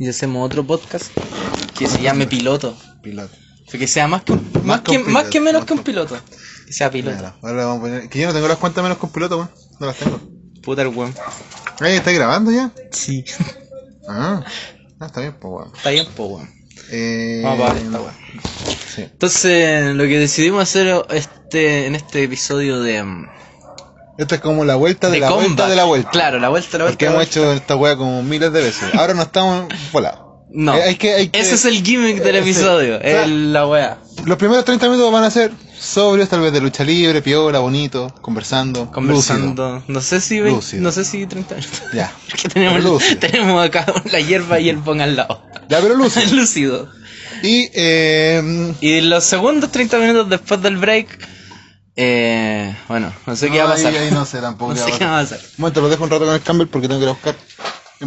y hacemos otro podcast que se llame Piloto. Piloto. O sea, que sea más que, un- más, que que, un más que menos más que un que- piloto. Que sea piloto. Claro, ahora vamos a poner. Que yo no tengo las cuentas menos con piloto, weón. No las tengo. Puta el weón. Ahí está grabando ya. Sí. Ah, ah está bien, pues weón. Está bien, po weón. Eh, Vamos a pagar esta weón. Sí. Entonces, lo que decidimos hacer este, en este episodio de. Esta es como la vuelta de, de la vuelta de la vuelta. Claro, la vuelta de la vuelta. Porque la hemos hecho esta weá como miles de veces. Ahora no estamos volados. No. Eh, hay que- hay que- Ese es el gimmick del Sí. episodio. O sea, es la wea. Los primeros 30 minutos van a ser sobrios, tal vez de lucha libre, piola, bonito, conversando. Conversando. No sé si vein- Lúcido. no sé si 30 minutos. Ya. Tenemos, Lúcido. tenemos acá la hierba y el pong al lado. Ya, pero lúcido. Lúcido. Y, eh. Y los segundos 30 minutos después del break. Eh, bueno, no sé qué va a pasar. Ahí, no sé tampoco No qué sé va a qué va a pasar. Un momento, lo dejo un rato con el Campbell porque tengo que ir a buscar el.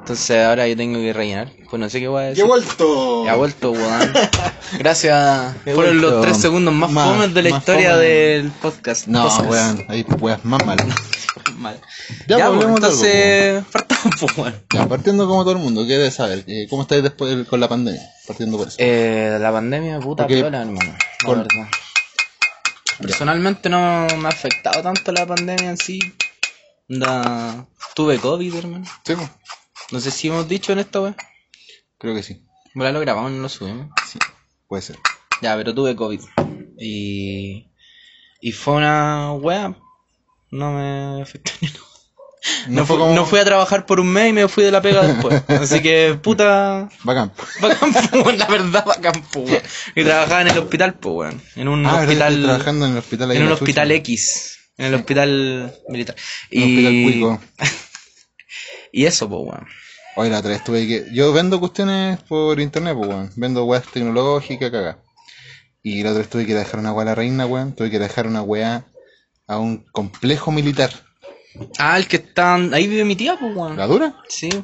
Entonces ahora yo tengo que rellenar. Pues no sé qué voy a ¡He decir. vuelto! Ya ha vuelto, weón. Gracias. Fueron los tres segundos más, Más- fomes de la historia fome. del podcast. No, weón, hay weas más malas. Mal. Ya, Ya, pues, pues, hablemos de algo, entonces, partamos, pues. Ya, partiendo como todo el mundo, ¿qué debes saber? Eh, ¿Cómo estáis después con la pandemia? Partiendo por eso. Eh, la pandemia, puta Porque- piola, hermano. Verdad. Personalmente no me ha afectado tanto la pandemia en sí. Da... Tuve COVID, hermano. Sí, pues, No sé si hemos dicho en esta weón. creo que sí. Bueno, lo grabamos, no lo subimos. Sí, puede ser. Ya, pero tuve COVID. Y. Y fue una wea. No me afectó ni nada. No, fue fu- como- no fui a trabajar por un mes y me fui de la pega después. Así que, puta. Bacán. Bacán, weón, la verdad, bacán, weón. Y trabajaba en el hospital, pues, weón. En un Ah, ¿verdad que hospital. trabajando en el hospital ahí en un hospital? X. En el hospital militar. En Y. hospital. Y eso, pues, weón. Oye, la otra vez tuve que. Yo vendo cuestiones por internet, pues, weón. Vendo weas tecnológicas, caga. Y la otra vez tuve que dejar una wea a la reina, weón. Tuve que dejar una wea a un complejo militar. Ah, el que está. Ahí vive mi tía, pues, weón. ¿La dura? Sí. No,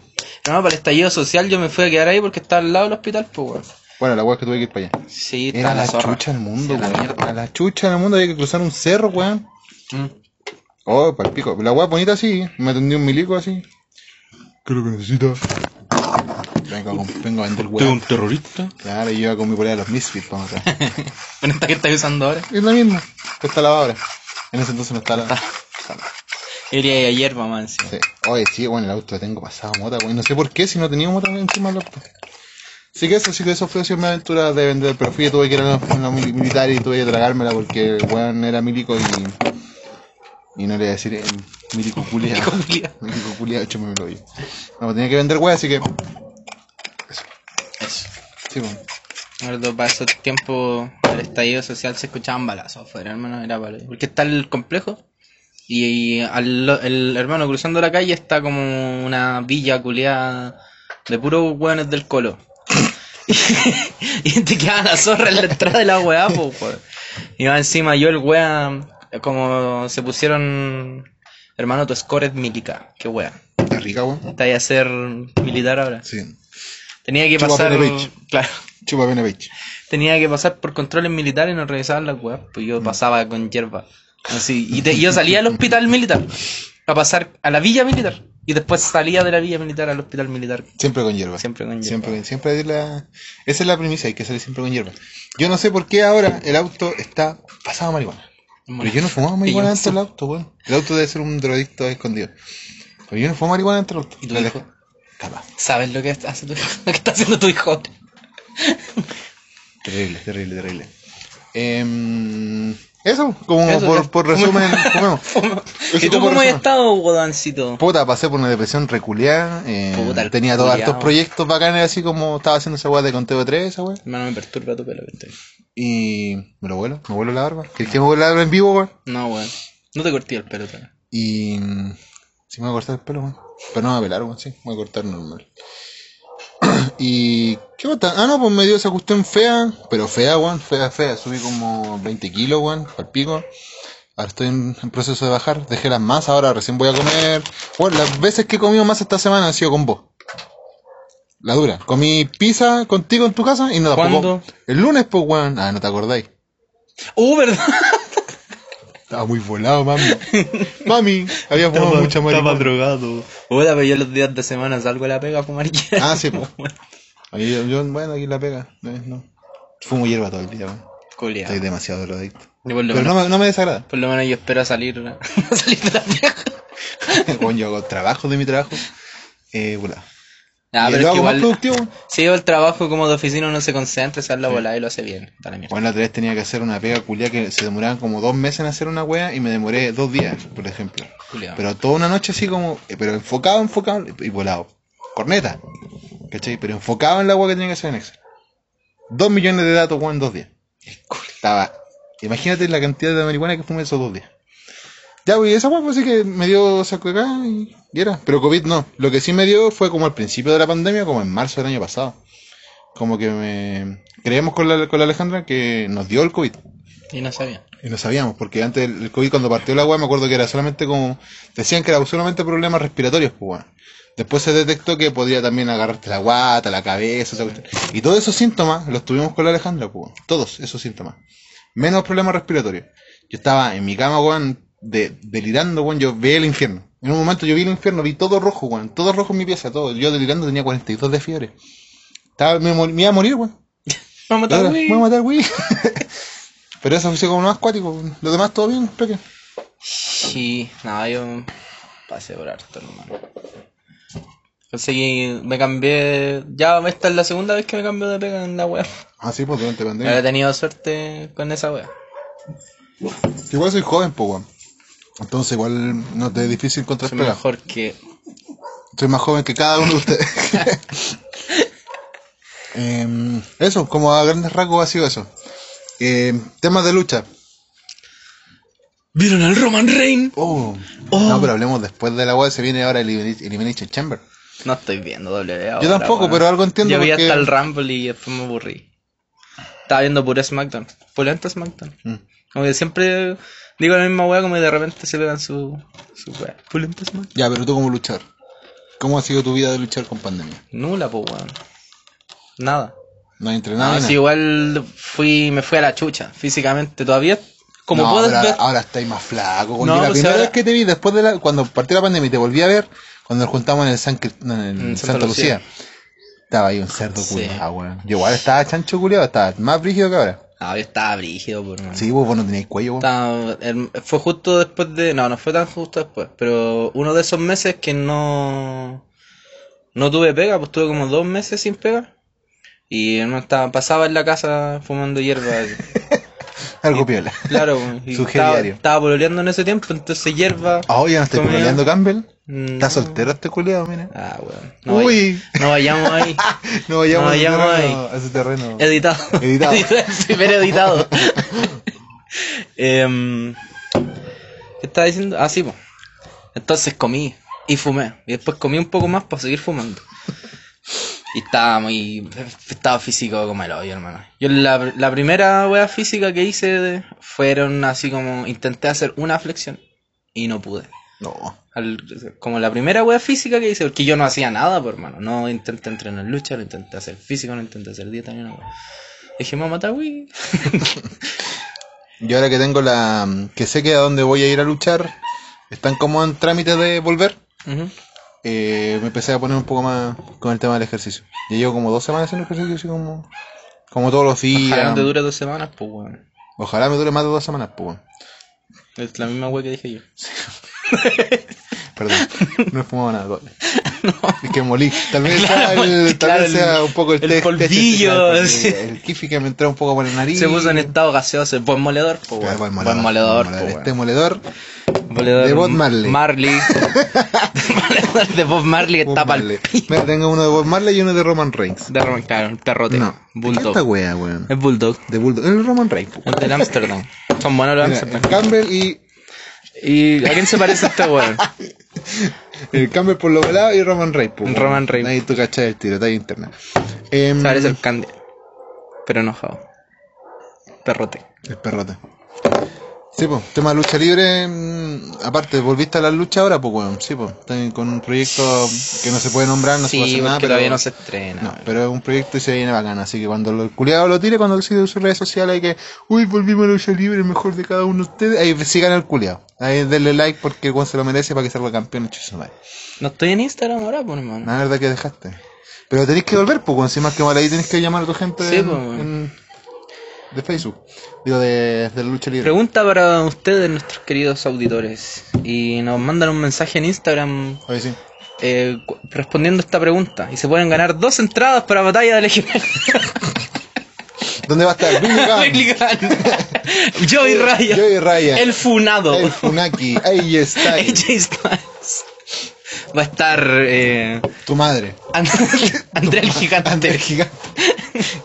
para el estallido social yo me fui a quedar ahí porque estaba al lado del hospital, pues, weón. Bueno, la wea es que tuve que ir para allá. Sí, Era está la, zorra. chucha del mundo, Sí, la weón. mierda. A la chucha del mundo había que cruzar un cerro, weón. Mm. Oh, para el pico. La wea bonita así. Me atendió un milico así. ¿Qué es lo que necesita? Vengo a, comp- vengo a vender weón. terrorista? Claro, y yo iba con mi polea de los Misfits, vamos a ver. Bueno, esta que estáis usando ahora. Es la misma. Está lavadora. En ese entonces no está la. Yo iría ahí ayer, mamá. Sí. Oye, sí, bueno, el auto lo tengo pasado mota, güey. No sé por qué, si no tenía mota encima del auto. Así que eso, sí que eso fue así mi aventura de vender. Pero fui, tuve que ir a la, a la mili- militar y tuve que tragármela porque el weón era milico y. Y no le iba a decir eh, milico culiado. Milico culiao. Milico culiado, hecho me lo vi. No, tenía que vender weón, así que. Eso. Sí, bueno. Recuerdo, para esos tiempos del estallido social se escuchaban balazos afuera, hermano, era para... Porque está el complejo y, y al, el hermano cruzando la calle está como una villa culiada de puros hueones del colo. y te queda la zorra en la entrada de la weá, po. Y va encima yo el wea, como se pusieron, hermano, tu score es milica, qué wea. Está rica, weón. Está ahí a ser militar ahora. Sí. Tenía que Chupa pasar, claro. Chupa pene bitch. Tenía que pasar por controles militares y no revisaban las weas, pues Mm. yo pasaba con hierba. Así, y te- yo salía al hospital militar a pasar a la villa militar. Y después salía de la villa militar al hospital militar. Siempre con hierba. Siempre con hierba. Siempre, siempre la... Esa es la premisa, hay que salir siempre con hierba. Yo no sé por qué ahora el auto está pasado a marihuana. Pero yo no fumaba marihuana dentro del auto, weón. El auto debe ser un drogadicto escondido. Pero yo no fumo marihuana dentro del auto. ¿Y tu La hijo? Capaz. ¿Sabes lo que hace tu hijo? Lo que está haciendo tu hijo. Terrible, terrible, terrible. Em, eso, como Eso, por, resumen. ¿Y tú cómo has estado, guadancito? Puta, pasé por una depresión reculeada. eh, Puta, tenía todos estos proyectos bacanes, así como estaba haciendo esa weá de conteo de tres, esa weá. Hermano, me perturba tu pelo. vente. Y me lo vuelo, me vuelo la barba. ¿Quieres que me vuelo la barba en vivo, weón? No, weón. No te corté el pelo, todavía. Y. mm, Sí, me voy a cortar el pelo, weón. Pero no me voy a pelar, weón, sí. Me voy a cortar normal. y. ¿Qué pasa? Ah, no, pues me dio esa cuestión fea. Pero fea, weón. Fea, fea. Subí como 20 kilos, weón. Al pico. Ahora estoy en, en proceso de bajar. Dejé las masas. Ahora recién voy a comer. Bueno, las veces que he comido más esta semana han sido con vos. La dura. Comí pizza contigo en tu casa y no tampoco. ¿Cuándo? El lunes, pues, weón. Ah, no te acordáis. ¡Uh, verdad! Estaba muy volado, mami. mami, había fumado mucha marihuana. drogado. Hola, pero yo los días de semana salgo a la pega a fumar hierba. Ah, sí, pues. Ahí yo, yo, bueno, aquí la pega. No. Fumo hierba todo el día. Culeado. Estoy demasiado drogadicto. Pero menos- no me, no me desagrada. Por lo menos yo espero salir, a salir de la pega. Bueno, yo hago trabajo de mi trabajo. Eh, volado. Ah, Y pero es que igual, productivo. el trabajo como de oficina uno se concentra, se da la volada y lo hace bien. Mierda. Bueno, la otra vez tenía que hacer una pega culia que se demoraban como dos meses en hacer una wea y me demoré dos días, por ejemplo. Culeado. Pero toda una noche así como, eh, pero enfocado, enfocado y volado. Corneta. ¿Cachai? Pero enfocado en la wea que tenía que hacer en Excel. Dos millones de datos, weón, en dos días. Estaba. Imagínate la cantidad de marihuana que fumé esos dos días. Ya, güey, esa wea pues sí que me dio saco de acá y, y era. Pero COVID no. Lo que sí me dio fue como al principio de la pandemia, como en marzo del año pasado. Como que me. Creíamos con la, con la Alejandra que nos dio el COVID. Y no sabía. Y no sabíamos, porque antes el COVID cuando partió la weá me acuerdo que era solamente como... Decían que era solamente problemas respiratorios, pues. Después se detectó que podría también agarrarte la guata, la cabeza, esa cuestión. Y todos esos síntomas los tuvimos con la Alejandra, pues. Todos esos síntomas. Menos problemas respiratorios. Yo estaba en mi cama, weón, de, delirando, weón, yo veía el infierno. En un momento yo vi el infierno, vi todo rojo, weón. Todo rojo en mi pieza, todo. Yo delirando tenía 42 de fiebre. Estaba, me, iba a morir, weón. Vamos a matar, güey. Me voy a matar, güey. Pero eso fue como más acuático. Lo demás todo bien, Peque. Sí, nada, yo pasé por harto, hermano. Conseguí, me cambié, ya esta es la segunda vez que me cambio de pega en la web. Ah, sí, pues durante He pandemia. tenido suerte con esa web. Igual soy joven, pues, weón. Entonces igual no te es difícil encontrar Soy pega. mejor que... Soy más joven que cada uno de ustedes. Em, eso, como a grandes rasgos ha sido eso. Em, temas de lucha. ¿Vieron al Roman Reigns? Oh. Oh. No, pero hablemos después de la web. Se viene ahora el Elimin- Elimination Chamber. No estoy viendo W Yo tampoco, pero algo entiendo Yo vi porque- hasta el Rumble y después me aburrí. Estaba viendo pura SmackDown. Pulenta SmackDown. Mm. Como que siempre digo la misma wea como que de repente se pegan su, su SmackDown. Ya, pero tú como luchar. ¿Cómo ha sido tu vida de luchar con pandemia? Nula, pues weón. Nada. No has entrenado. No, sí, nada? igual fui, me fui a la chucha físicamente. Todavía, como No, puedes pero ver, ahora, ahora estáis más flaco. No, la pues primera ahora- vez que te vi, después de la, cuando partió la pandemia y te volví a ver, cuando nos juntamos en el, San, en el En Santa, Santa Lucía. Lucía. estaba ahí un cerdo Sí. culiado, weón. Yo igual estaba chancho culiado, estaba más brígido que ahora. Ah, yo estaba brígido, por mano. Sí, vos, vos no teníais cuello, vos. Estaba- el- fue justo después de. No, no fue tan justo después. Pero uno de esos meses que no. No tuve pega, pues tuve como dos meses sin pega. Y no estaba, pasaba en la casa fumando hierba. Algo piola. claro, y Su estaba, diario. estaba pololeando en ese tiempo, entonces hierba. Ah, oye, no estoy peleando Campbell. Mm, Está soltero este culiado, mira. Ah, weón. No, vay- Uy, no vayamos ahí. no vayamos, no a, ese terreno, a ese terreno. Editado. Editado. Primer editado. Em, ¿Qué estaba diciendo? Ah, sí, pues. Entonces comí y fumé. Y después comí un poco más para seguir fumando. Y estaba muy. Estaba físico como el hoyo, hermano. Yo la, la primera wea física que hice fueron así como. Intenté hacer una flexión y no pude. No. Al- como la primera wea física que hice, porque yo no hacía nada, pues, hermano. No intenté entrenar lucha, no intenté hacer físico, no intenté hacer dieta ni una wea. Dije, mamá, wey. Yo ahora que tengo la... que sé que a dónde voy a ir a luchar, están como en trámite de volver. Eh, me empecé a poner un poco más con el tema del ejercicio. Ya llevo como dos semanas haciendo ejercicio, así como, como todos los días. Ojalá no te dure dos semanas, pues, weón. Ojalá me dure más de dos semanas, pues. weón. Es la misma wea que dije yo. Perdón, no he fumado nada. doble. Es que molí. Sea, Claro, el, tal claro, vez sea un poco el, el polvillo, sí. El kifi que me entró un poco por la nariz. Se puso en estado gaseoso, buen moledor, pues, Claro, weón. buen Buen moledor, moledor, pues, Este moledor. Moledor de Bob Marley. Marley. moledor de Bob Marley que. Mira, tengo uno de Bob Marley y uno de Roman Reigns. De Roman, claro, el perrote. No. ¿Qué esta Bulldog. wea, weón? Es Bulldog. De Bulldog. El Roman Reigns. pues. El del Amsterdam. Son buenos los Amsterdam. el Campbell y ¿Y a quién se parece este weón? El Campbell por lo velado y Roman Reigns. pues, Roman. Reigns. Ahí tú cachas el tiro, está ahí internet. Em, Se parece el Candy. Pero enojado. Perrote. el perrote. Sí, pues, tema de lucha libre, mm, aparte, volviste a la lucha ahora, pues, weón, sí, pues, con un proyecto que no se puede nombrar, no se puede Sí, hacer nada, pero... todavía no se estrena. No, pero es un proyecto y se viene bacán, así que cuando el culiado lo tire, cuando siga sus redes sociales, hay que, uy, volvimos a la lucha libre, el mejor de cada uno de ustedes, ahí sigan al culiado. Ahí denle like porque Juan se lo merece para que salga campeón madre. No estoy en Instagram ahora, pues, hermano. La verdad que dejaste. Pero tenéis que volver, pues, weón, si más que mal ahí tenés que llamar a tu gente Sí, en- pues. en- de Facebook, digo, de, de la lucha libre. Pregunta para ustedes, nuestros queridos auditores. Y nos mandan un mensaje en Instagram Oye, sí. eh, respondiendo esta pregunta. Y se pueden ganar dos entradas para Batalla de Legionarios. ¿Dónde va a estar? Billy Joey Ryan. Joey Ryan, El funado. el Funaki, ahí está, AJ Styles. Va a estar eh, tu madre, And- Andrea el Gigante. Ante el gigante.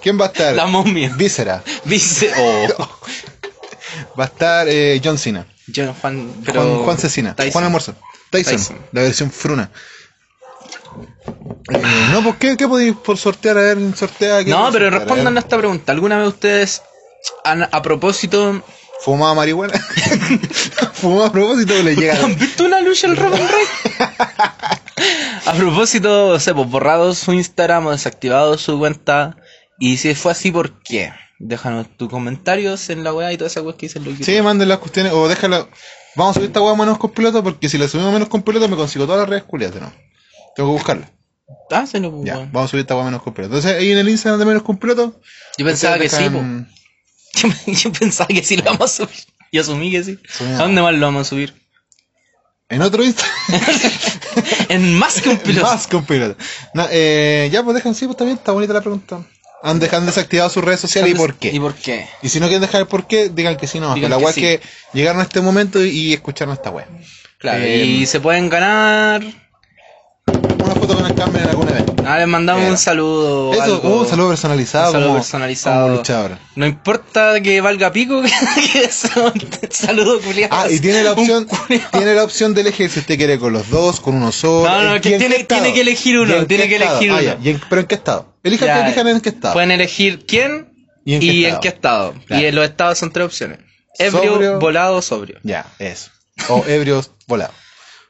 ¿Quién va a estar? La momia. Víscera. Dice. Oh. Va a estar eh, John Cena. Yo, Juan. Pero, Juan, Juan Cecina. Tyson. Juan Almuerzo. Tyson, Tyson. La versión fruna. Eh, no, pues ¿qué, qué podéis por sortear? A ver, sortea. ¿qué No, pero sortear? A respondan a esta pregunta. ¿Alguna vez ustedes han, a propósito ¿Fumaba marihuana? ¿Fumaba a propósito le llega? ¿Han visto una lucha el Roman Reigns? A propósito, o sea, pues borrado su Instagram o desactivado su cuenta. Y si fue así, ¿por qué? Déjanos tus comentarios en la weá y todas esas weas que dicen los Sí, manden las cuestiones. O déjala. Vamos a subir esta hueá menos con piloto porque si la subimos menos con piloto me consigo todas las redes culiadas, ¿no? Tengo que buscarla. Ah, se lo pues, Ya, vamos a subir esta hueá menos con piloto. Entonces ahí en el Instagram de menos con piloto. Yo pensaba que sí, po. dejan- Yo, yo pensaba que sí lo vamos a subir. Yo asumí que sí. ¿A dónde más lo vamos a subir? En otro Instagram. En más que un piloto. Más con piloto. No, eh, ya, pues dejan, sí, pues bien, está bonita la pregunta. Han dejado desactivado sus redes sociales y por qué. ¿Y por qué? Y si no quieren dejar el por qué, digan que sí, no. Digan la weá es sí. que llegaron a este momento y escucharon esta weá. Claro, Eh, y se pueden ganar. Una foto con el Carmen en algún evento. Ah, les mandamos Era. un saludo. Eso, algo. un saludo personalizado. Un saludo como, personalizado. como luchador. No importa que valga pico, que es un saludo culiado. Ah, y tiene la opción, tiene la opción de elegir si usted quiere con los dos, con uno solo. No, no, ¿En que qué- en tiene- que elegir uno, ¿Y en tiene que elegir Ah, uno. ya, ¿y en- pero en qué estado? Elijan, Ya, elijan en qué estado. Pueden elegir quién ¿Y y en en qué estado. Claro. Y en los estados son tres opciones. Ebrio, Sobrio. volado, sobrio. Ya, eso. O ebrios volados.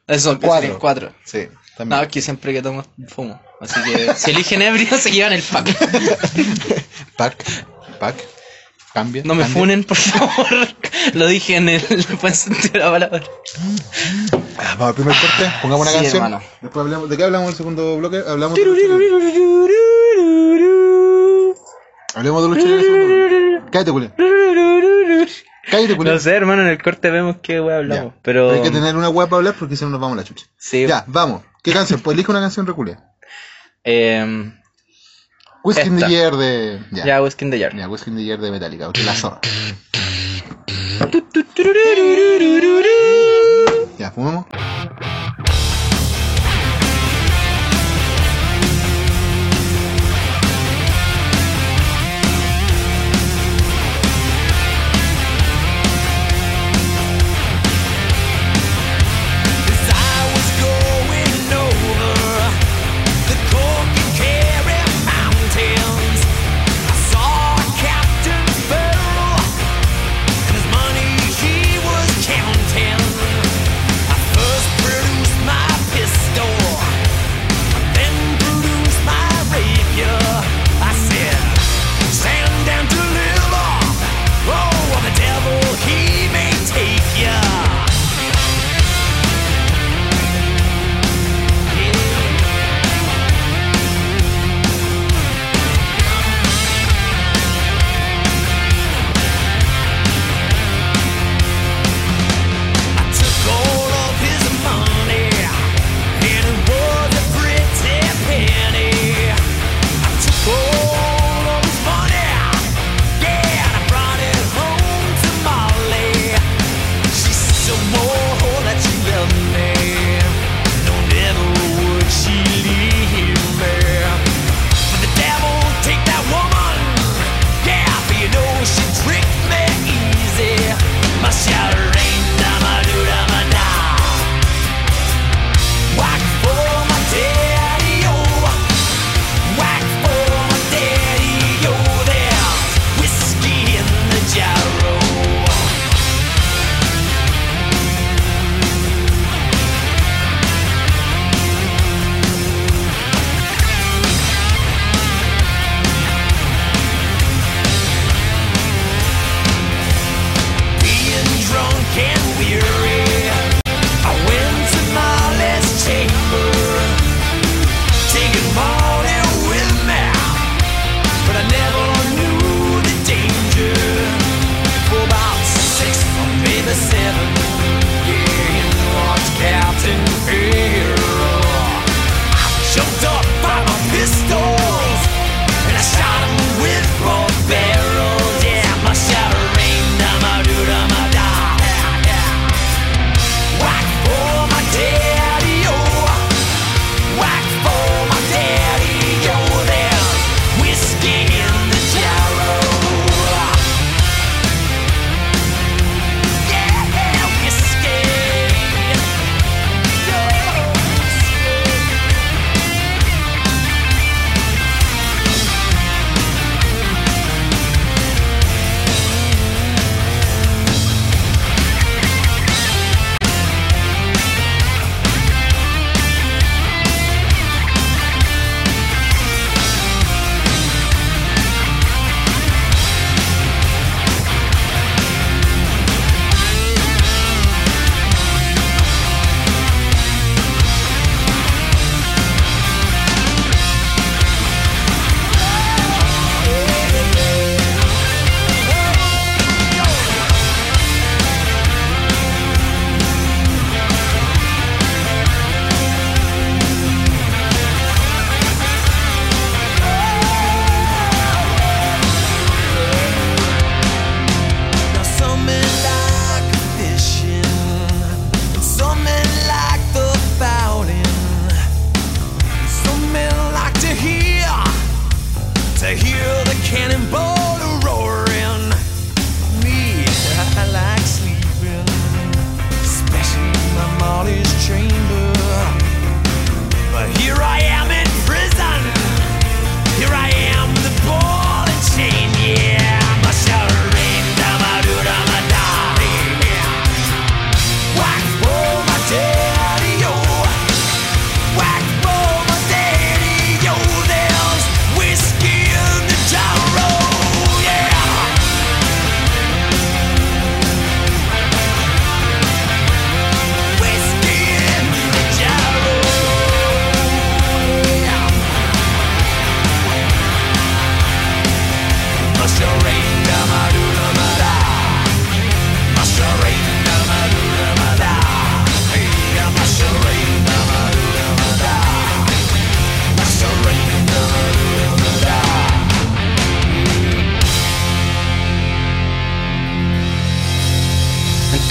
Eso, Cuatro. cuatro. Sí, también. No, es que siempre que tomo fumo. Así que si eligen ebrio se llevan el pack. Pack, pack, cambia. No me cambia. funen, por favor. Lo dije en el buen sentido de la palabra. Ah, vamos al primer corte, pongamos una Sí, canción. hermano. Después hablamos, ¿de qué hablamos en el segundo bloque? Hablamos de Hablemos de segundo bloque. Cállate, Julián. Cállate, Julián. No sé, hermano, en el corte vemos qué wea hablamos. Ya. Pero. Hay que tener una web para hablar porque si no nos vamos a la chucha. Sí. Ya, vamos. ¿Qué canción? Pues elige una canción reculia. Eh, Whiskey in the. Year de. Ya, ya, Whiskey in the Jar. ya Whiskey in the Year de Metallica. porque la zorra. Ya, fumemos. seven.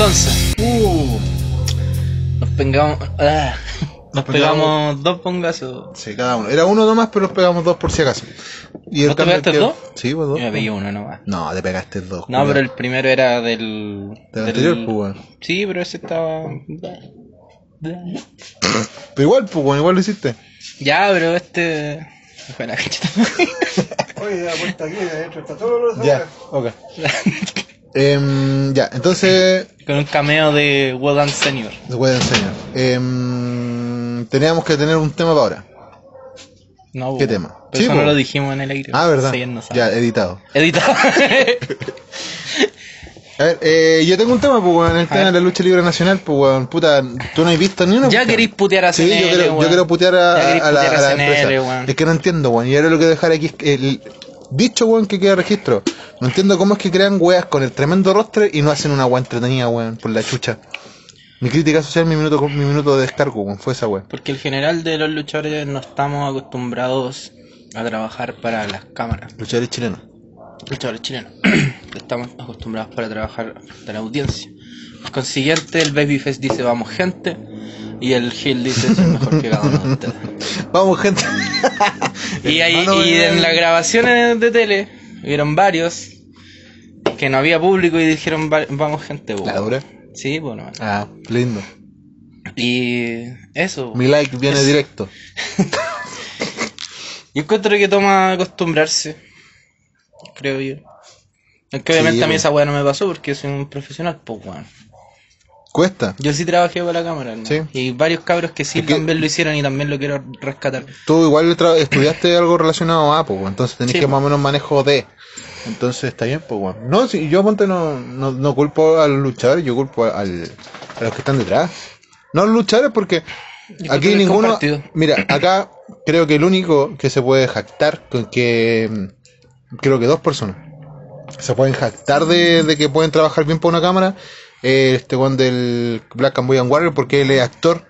Entonces, Uh, nos pegamos. ah, nos pegamos- pegamos dos pongazos. sí, cada uno. Era uno nomás, pero nos pegamos dos por si acaso. Y ¿No te pegaste que- dos? Sí, pues dos. Yo me pegué uno nomás. No, te pegaste dos. No, pero el primero era del. Del del- anterior, pues, weón. Sí, pero ese estaba. Pero igual, pues, igual lo hiciste. Ya, pero este. Fue la cacheta. Oye, la puerta aquí, adentro está todo lo Ya, ok. Em, ya, entonces, Con un cameo de Wodan Senior. voy a enseñar. Em, teníamos que tener un tema para ahora. No, ¿Qué tema? Pero Sí, eso no bo. lo dijimos en el aire. Ah, ¿verdad? Sí, no. Ya, editado. Editado. A ver, eh, yo tengo un tema, pues, weón, el tema de la lucha libre nacional, pues, weón, puta, tú no has visto ni una. ya queréis putear a Sí, CNL, yo quiero, yo quiero putear a, a la, putear a la CNL, empresa. weón. Es que no entiendo, weón. Y ahora lo que dejar aquí es que el dicho, weón, que queda registro. No entiendo cómo es que crean weas con el tremendo rostre y no hacen una wea entretenida, weón, por la chucha. Mi crítica social, mi minuto, mi minuto de descargo, weón, fue esa wea. Porque el general de los luchadores no estamos acostumbrados a trabajar para las cámaras. Luchadores chilenos. Luchadores chilenos. estamos acostumbrados para trabajar para la audiencia. Consiguiente, el Babyface dice vamos gente y el Hill dice soy mejor que cada uno de ustedes. Vamos, gente. Y, ahí, y en las grabaciones de tele hubieron varios que no había público y dijeron "Va- vamos gente. po". ¿La dura? Sí, bueno. Ah, lindo. Y eso. Mi like viene Es- directo. Yo encuentro que toma acostumbrarse. Creo yo. Es que obviamente Sí, a mí po. esa weá no me pasó porque soy un profesional, pues weón. Cuesta. Yo sí trabajé para la cámara, ¿no? Sí. Y varios cabros que sí Es que- también lo hicieron y también lo quiero rescatar. Tú igual estudiaste algo relacionado a, pues, entonces tenés Sí, que más o menos manejo de. Entonces está bien, pues, weón. No, si yo ponte no, no, no culpo a los luchadores, yo culpo al, a los que están detrás. No a los luchadores porque Yo aquí ninguno. compartido. Mira, acá creo que el único que se puede jactar con que. Creo que dos personas se pueden jactar de, de que pueden trabajar bien por una cámara. Eh, este one del Black and Warrior porque él es actor.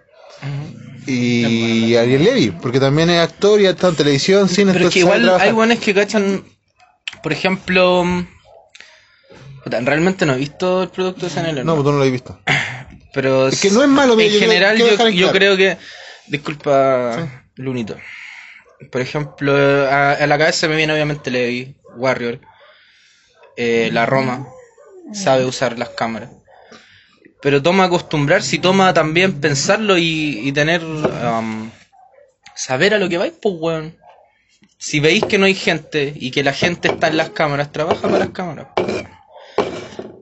Y Ariel Levy, porque también es actor y ha estado en televisión, cine, Pero es que igual hay buenos que cachan, por ejemplo, realmente no he visto el producto de SNL, No, pues tú no lo has visto. pero Es que no es malo, en yo general yo, claro. creo que, disculpa, Lunito, por ejemplo, a, a la cabeza me viene obviamente Levi, Warrior, eh, la Roma, sabe usar las cámaras. Pero toma acostumbrarse y toma también pensarlo y, y tener am, saber a lo que vais, pues weón. Si veis que no hay gente y que la gente está en las cámaras, trabaja para las cámaras. pues.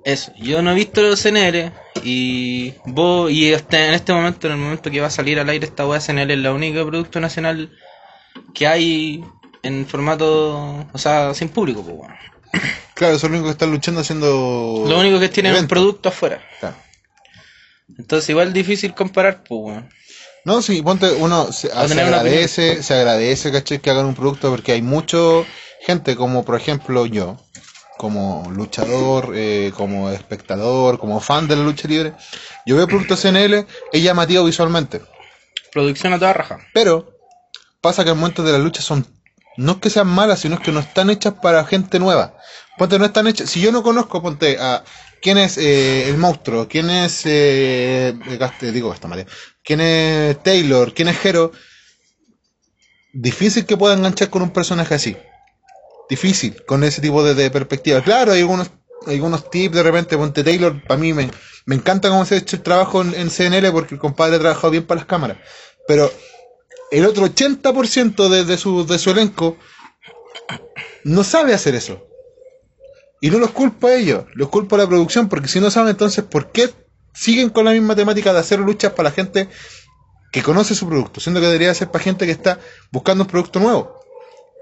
Eso, yo no he visto los CNL y vos, y hasta en este momento, en el momento que va a salir al aire esta weá, CNL es la única producto nacional que hay en formato, o sea, sin público, pues weón. Claro, son los únicos que están luchando haciendo. Lo único que tienen es un producto afuera. Claro. Entonces igual es difícil comparar, pues weón. No, sí, ponte, uno se, agradece, se agradece, ¿cachai? Que hagan un producto porque hay mucho gente como, por ejemplo, yo, como luchador, eh, como espectador, como fan de la lucha libre, yo veo productos CNL, es llamativo visualmente, Producción a toda raja. pero pasa que el momento de las luchas son, no es que sean malas, sino es que no están hechas para gente nueva. Ponte, no están hechas, si yo no conozco, ponte, a quién es eh, el monstruo, quién es, eh, Gaste- digo Gastamaria, quién es Taylor, quién es Hero, difícil que pueda enganchar con un personaje así. Difícil, con ese tipo de, perspectiva. Claro, hay algunos, algunos tips de repente, ponte Taylor, para mí me, me encanta cómo se ha hecho el trabajo en, en CNL porque el compadre ha trabajado bien para las cámaras. Pero el otro 80% de, de, su, de su elenco no sabe hacer eso. Y no los culpo a ellos, los culpo a la producción, porque si no saben entonces por qué siguen con la misma temática de hacer luchas para la gente que conoce su producto, siendo que debería ser para gente que está buscando un producto nuevo.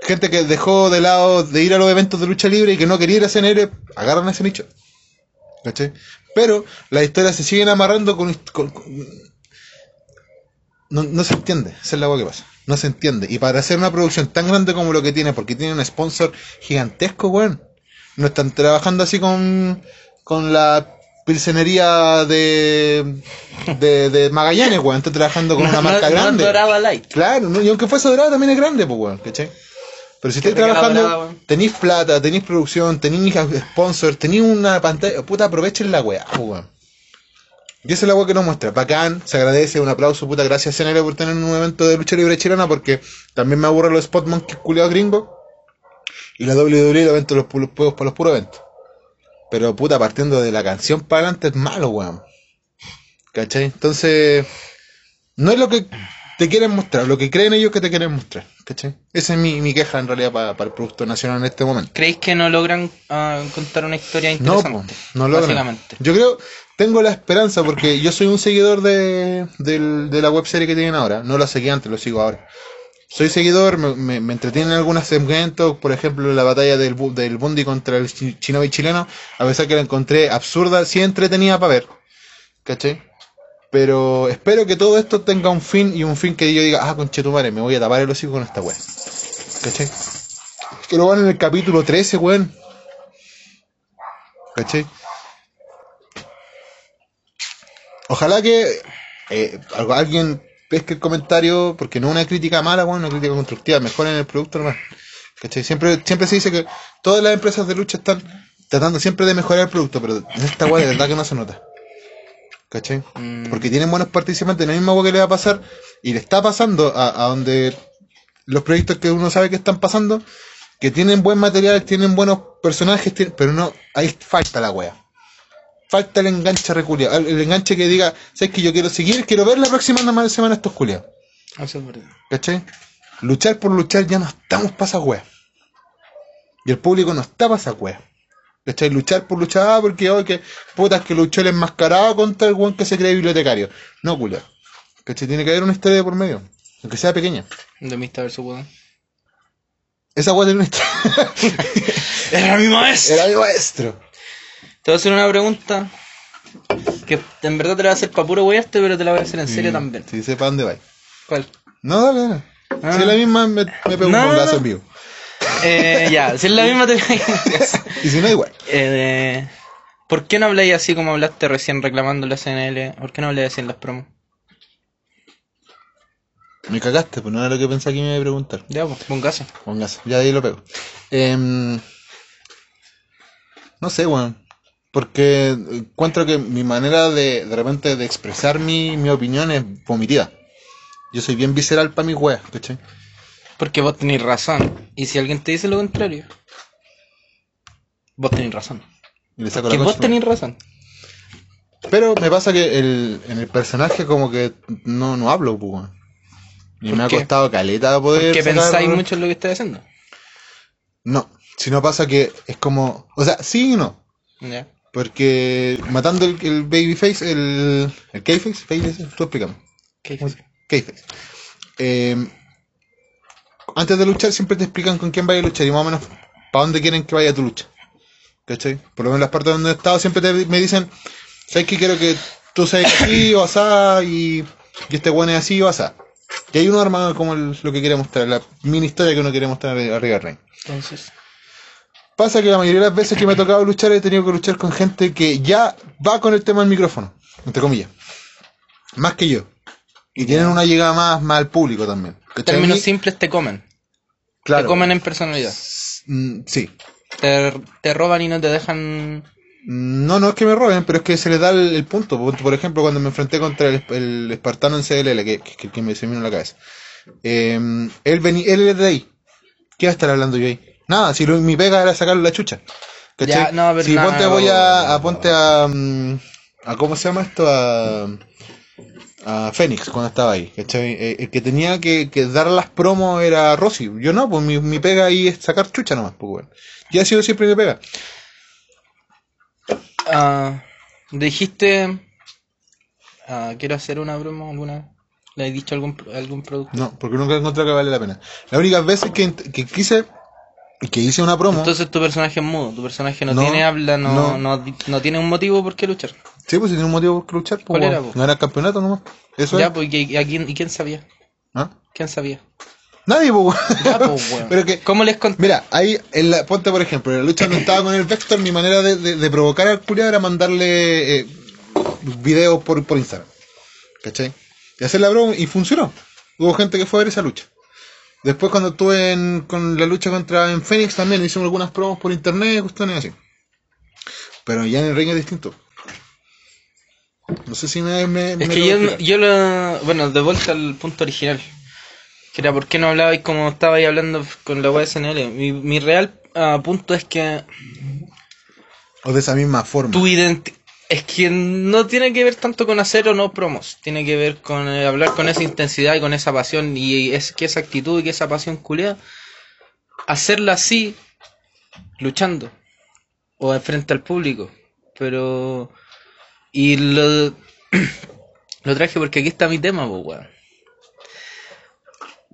Gente que dejó de lado de ir a los eventos de lucha libre y que no quería ir a CNL, agarran ese nicho. ¿Cachai? Pero las historias se siguen amarrando con... no, no se entiende, esa es la agua que pasa. No se entiende. Y para hacer una producción tan grande como lo que tiene, porque tiene un sponsor gigantesco, weón. No están trabajando así con, con la pilsenería de, de, de Magallanes, weón. Están trabajando con una marca No- no grande. Dorada Light. Claro, ¿no? y aunque fuese dorado también es grande, pues, weón, ¿cachai? Pero si estáis trabajando, dorada, tenéis plata, tenéis producción, tenéis sponsor, tenéis una pantalla, puta, aprovechen la weá, pues, weón. Y esa es la weá que nos muestra. Bacán, se agradece, un aplauso, puta, gracias CNL por tener un evento de lucha libre chilena, porque también me aburren los spot monkeys culiados gringos. Y la WWE lo evento los puros juegos para los puros eventos. Pero puta, partiendo de la canción para adelante es malo, weón. ¿Cachai? Entonces, no es lo que te quieren mostrar, lo que creen ellos que te quieren mostrar. ¿Cachai? Esa es mi, mi queja en realidad para, para el producto nacional en este momento. ¿Creéis que no logran ah, contar una historia No, interesante? po, no logran. Básicamente. Yo creo, tengo la esperanza porque yo soy un seguidor de, del- de la webserie que tienen ahora. No la seguí antes, lo sigo ahora. Soy seguidor, me, me, me entretienen algunos segmentos, por ejemplo la batalla del, del Bundy contra el Shinobi chileno, a pesar que la encontré absurda, sí entretenida para ver. ¿Cachai? Pero espero que todo esto tenga un fin y un fin que yo diga, ah, conchetumare, me voy a tapar el hocico con esta wea. ¿Cachai? Que lo van en el capítulo 13, weón. ¿Cachai? Ojalá que eh, algo- alguien pesque el comentario, porque no es una crítica mala, weón, una crítica constructiva, mejoren el producto nomás. ¿Cachai? Siempre, siempre se dice que todas las empresas de lucha están tratando siempre de mejorar el producto, pero en esta weá de verdad que no se nota. ¿Cachai? Mm. Porque tienen buenos participantes, la misma weá que le va a pasar, y le está pasando a, a donde los proyectos que uno sabe que están pasando, que tienen buen material, tienen buenos personajes, tienen- pero no, ahí falta la wea. Falta el enganche reculia, el, enganche que diga, sabes que yo quiero seguir, quiero ver la próxima semana estos culiados. Eso es verdad. ¿Cachai? Luchar por luchar ya no estamos para esa wea. Y el público no está para esa wea. ¿Cachai? Luchar por luchar, ah, porque hoy que putas que luchó el enmascarado contra el weón que se cree bibliotecario. No, culia. ¿Cachai? Tiene que haber una historia de por medio. Aunque sea pequeña. De Mista vs. Wodan. Esa wea una historia. ¡Era mi maestro! Era mi maestro. Te voy a hacer una pregunta que en verdad te la voy a hacer para puro weyarte, pero te la voy a hacer en serio también. Sí, sé para dónde va. ¿Cuál? No, dale, dale. Ah. Si es la misma, me, me pego No, un no. en vivo. Eh, ya, si es la misma te Y si no, igual. eh, ¿Por qué no habláis así como hablaste recién reclamando la CNL? ¿Por qué no habláis así en las promos? Me cagaste, pues no era lo que pensé que me iba a preguntar. Ya, pues, póngase. Póngase, ya de ahí lo pego. Em, no sé, weón. Porque encuentro que mi manera de, de repente de expresar mi, mi opinión es vomitida. Yo soy bien visceral para mis weas, ¿cachai? Porque vos tenéis razón. Y si alguien te dice lo contrario, vos tenéis razón. Y le saco Que la vos tenéis razón. Pero me pasa que el, en el personaje como que no, no hablo, pues. Y ¿Por me ha costado caleta poder Que sacar- pensáis mucho en lo que estáis haciendo. No, si no pasa que es como... O sea, sí y no. Ya. Porque matando el, el babyface, el, el K-face, face, tú explícame. ¿Qué Muy- K-face. Eh, antes de luchar siempre te explican con quién vaya a luchar y más o menos para dónde quieren que vaya tu lucha. ¿Cachai? Por lo menos en las partes donde he estado siempre te- me dicen, ¿sabes qué? Quiero que tú seas así o asá y, y este weón es así o asá. Y hay uno armado como el- lo que quiere mostrar, la mini historia que uno quiere mostrar arriba del ring. Entonces, Pasa que la mayoría de las veces que me ha tocado luchar he tenido que luchar con gente que ya va con el tema del micrófono, entre comillas. Más que yo. Y tienen una llegada más, más al público también. ¿Cachai? términos simples te comen. claro. Te comen en personalidad. Mm, sí. Te, te roban y no te dejan. No, no es que me roben, pero es que se les da el, el punto. Por, por ejemplo, cuando me enfrenté contra el, el espartano en CLL, que, que, que me se me vino en la cabeza. Eh, él, vení, él es de ahí. ¿Qué va a estar hablando yo ahí? Nada, si lo- mi pega era sacarle la chucha. ¿Cachai? Ya, no, pero si ponte voy no, a, a ponte a, mm, a ¿cómo se llama esto? A, a Fénix cuando estaba ahí, ¿cachai? Eh, el que tenía que, que dar las promos era Rossi. Yo no, pues mi, mi pega ahí es sacar chucha nomás, pues bueno. Y ha sido siempre mi pega. Ah, dijiste. ah, quiero hacer una broma alguna. ¿Le he dicho algún, algún producto? No, porque nunca encontré que vale la pena. Las únicas veces que, que quise que hice una promo, Entonces tu personaje es mudo, tu personaje no, No, tiene habla, no, no. no. No, tiene un motivo por qué luchar. sí, pues si tiene un motivo por qué luchar, pues ¿Cuál era, bueno, po? ganar campeonato nomás. Eso Ya, es. pues, ¿y, a quién, ¿y quién sabía? ¿Ah? ¿Quién sabía? Nadie, pues. Ya, pues, weón. Pero que, ¿Cómo les conté? mira, ahí, en la, ponte por ejemplo, en la lucha donde estaba con el Vector, mi manera de, de, de provocar al culiado era mandarle eh, videos por, por Instagram. ¿Cachai? Y hacer la broma y funcionó. Hubo gente que fue a ver esa lucha. Después cuando estuve en, con la lucha contra en Phoenix también hicimos algunas promos por internet, cuestiones así. Pero ya en el ring es distinto. No sé si me... me Es me que yo, yo lo. Bueno, de vuelta al punto original. Que era por qué no hablabais como estabais hablando con la web SNL. Mi, mi real ah, punto es que O de esa misma forma. tu identi Es que no tiene que ver tanto con hacer o no promos. Tiene que ver con eh, hablar con esa intensidad y con esa pasión. Y es que esa actitud y que esa pasión culiada. Hacerla así, luchando. O frente al público. Pero. Y lo. lo traje porque aquí está mi tema, pues, weón.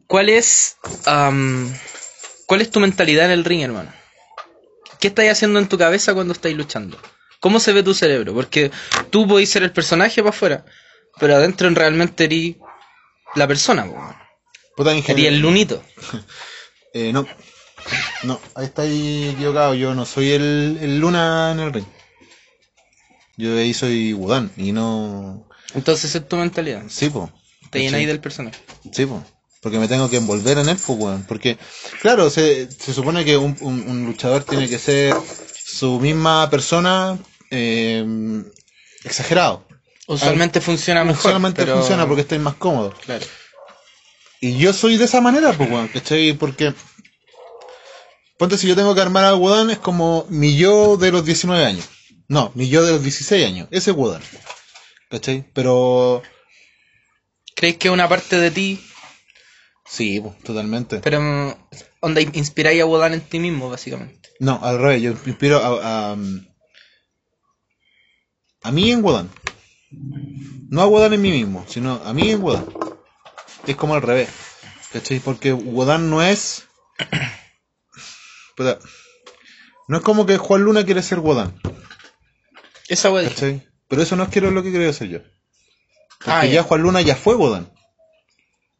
¿Cuál es. am, ¿Cuál es tu mentalidad en el ring, hermano? ¿Qué estáis haciendo en tu cabeza cuando estáis luchando? ¿Cómo se ve tu cerebro? Porque tú podés ser el personaje para afuera, pero adentro en realmente eres la persona, po, weón. Puta, Eres el lunito. Eh, no. No, ahí estáis equivocado. Yo no soy el, el Luna en el ring. Yo ahí soy Wudan y no. Entonces es tu mentalidad. Sí, po. Te llenas ahí del personaje. Sí, po. Porque me tengo que envolver en él, weón. Porque, claro, se, se supone que un, un- un luchador tiene que ser su misma persona eh, exagerado. Usualmente funciona mejor. Pero- funciona porque estáis más cómodo. Claro. Y yo soy de esa manera, pues, weón, ¿cachai? Porque. Ponte, si yo tengo que armar a Wodan, es como mi yo de los 19 años. No, mi yo de los 16 años. Ese es Wodan. ¿cachai? Pero. ¿Crees que una parte de ti, Sí, pues, totalmente. pero mm, onda inspiráis a Wodan en ti mismo, básicamente? No, al revés, yo inspiro a. A, a mí en Wodan. No a Wodan en mí mismo, sino a mí en Wodan. Es como al revés. ¿Cachai? Porque Wodan no es. No es como que Juan Luna quiere ser Wodan. Esa wea. Pero eso no es quiero lo que quiero ser yo. Porque Ah, ya ya. Juan Luna ya fue Wodan.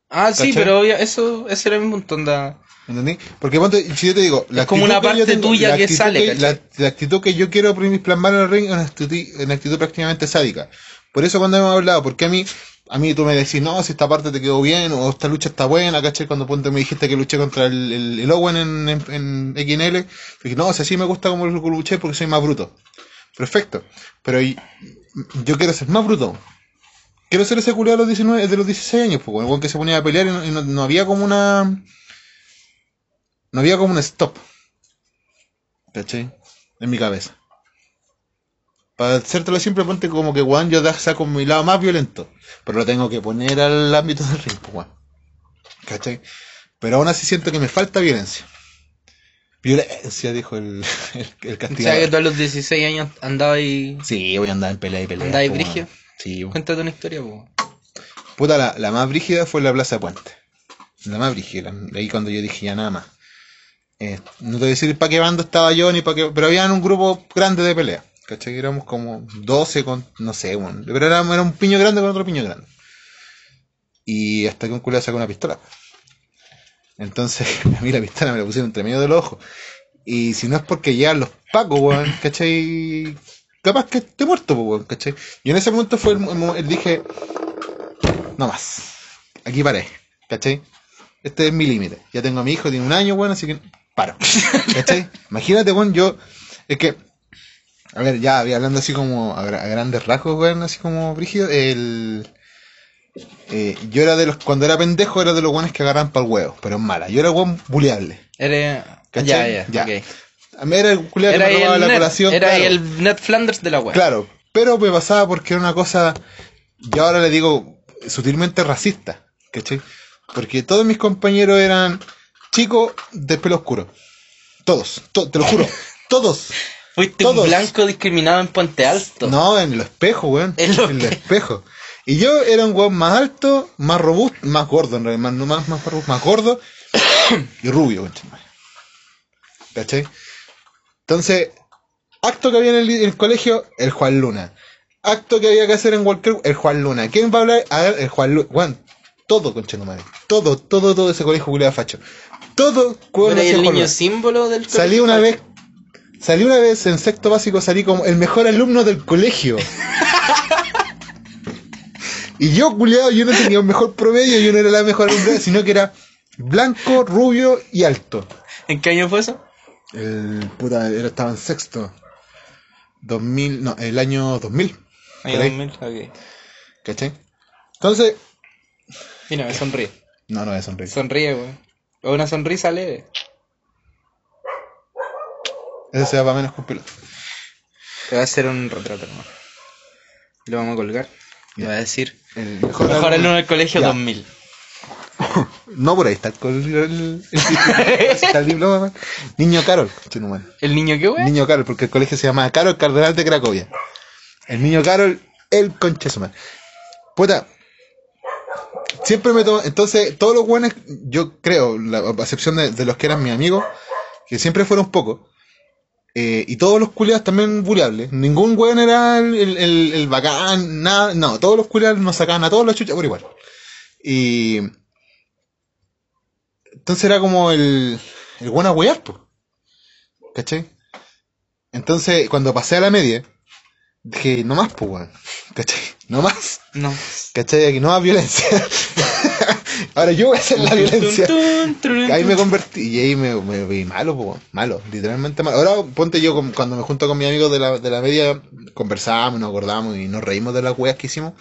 Ah, sí, pero obvia- eso, ese era mi punto, onda. ¿Entendí? Porque ponte, si yo te digo, Es como una tuya la que actitud sale, que- la, ¿cachai? la actitud que yo quiero plasmar en el ring es una actitud, una actitud prácticamente sádica. Por eso cuando hemos hablado, porque a mí, a mí tú me decís, no, si esta parte te quedó bien, o esta lucha está buena, ¿cachai? Cuando ponte me dijiste que luché contra el, el, el Owen en, en, en XNL, dije, no, o sea, sí me gusta como lo luché porque soy más bruto. Perfecto. Pero yo quiero ser más bruto. Quiero ser ese culiado de los 19, de los 16 años, pues, el weón que se ponía a pelear y no, y no- no había como una. No había como un stop. ¿Cachai? En mi cabeza. Para hacértelo siempre, ponte como que, weón, yo saco mi lado más violento. Pero lo tengo que poner al ámbito del ring, pues, weón. ¿Cachai? Pero aún así siento que me falta violencia. Violencia, dijo el, el, el O sea castigador. que tú a los 16 años andabas y. Sí, voy a andar en pelea y pelea. ¿Andabas brigio? weón. Sí, weón. Cuéntate una historia, po. Puta, la, la más brígida fue la Plaza Puente. La más brígida. Ahí cuando yo dije ya nada más. Eh, no te voy a decir para qué bando estaba yo ni para qué. Pero había un grupo grande de pelea. ¿Cachai? Éramos como 12 con. No sé, bueno, Pero era, era un piño grande con otro piño grande. Y hasta que un culo sacó una pistola. Entonces, a mí la pistola me la pusieron entre medio de los ojos. Y si no es porque llegan los pacos, weón, ¿cachai? Capaz que esté muerto, pues, weón, ¿cachai? Y en ese momento fue el, el dije, no más. Aquí paré, ¿cachai? Este es mi límite. Ya tengo a mi hijo, tiene un año, weón, así que paro. ¿Cachai? Imagínate, weón, yo. Es que. A ver, ya había hablando así como a, gra- a grandes rasgos, weón, así como brígido. El. eh, yo era de los. Cuando era pendejo, era de los weones que agarran para el huevo, pero en mala. Yo era weón buleable. Eres. ¿Cachai? Ya, ya, Ya. A mí era el culiado que me robaba la net, colación. era claro. el Net Flanders de la web. Claro, pero me pasaba porque era una cosa, yo ahora le digo sutilmente racista, ¿cachai? Porque todos mis compañeros eran chicos de pelo oscuro. Todos, to- te lo juro, todos. Fuiste todos. un blanco discriminado en Puente Alto. No, en los espejos, weón. En En los espejos. Y yo era un weón más alto, más robusto, más gordo, en realidad, más, no más, más, robusto, más gordo y rubio, conchetumare. ¿Cachai? Entonces, acto que había en el, en el colegio, el Juan Luna. Acto que había que hacer en cualquier, el Juan Luna. ¿Quién va a hablar? A ver, el Juan Luna. Juan, todo, conchetumare. Todo, todo, todo ese colegio culiado facho. Todo, eres hacía el niño símbolo del Salí colegio. una vez, salí una vez en sexto básico, salí como el mejor alumno del colegio. y yo, culiado, yo no tenía un mejor promedio, yo no era la mejor alumna, sino que era blanco, rubio y alto. ¿En qué año fue eso? El puta, era, estaba en sexto. 2000, no, el año 2000. Año por ahí, 2000, ok. ¿Cachai? Entonces, Mira, me sonríe. no, no a sonreír. Sonríe, weón. O una sonrisa leve. Ese se va para menos con piloto. Te va a hacer un retrato, hermano. Lo vamos a colgar. Le va a decir. El mejor, Mejor alumno del colegio Ya. 2000. No por ahí está el, el, está diploma. Niño Carol. ¿El niño qué, weón? Niño Carol, porque el colegio se llama Carol Cardenal de Cracovia. El niño Carol, el madre. Puta. Siempre me tomo. Entonces, todos los buenos, yo creo, la a excepción de, de los que eran mis amigos, que siempre fueron pocos. eh, y todos los culiados también buleables. Ningún weón era el, el, bacán, nada. No, todos los culiados nos sacaban a todos los chuchas por igual. Y. Entonces era como el. El buen a po. ¿Cachai? Entonces, cuando pasé a la media, dije, no más, pues, weón. ¿Cachai? No más. No. ¿Cachai? Aquí no más violencia. Ahora yo voy a hacer la violencia. Tun, tun, tun, Ahí me convertí y ahí me, me vi malo, po, malo, literalmente malo. Ahora ponte yo con- cuando me junto con mis amigos de la, de la media, conversamos, nos acordamos y nos reímos de las weas que hicimos.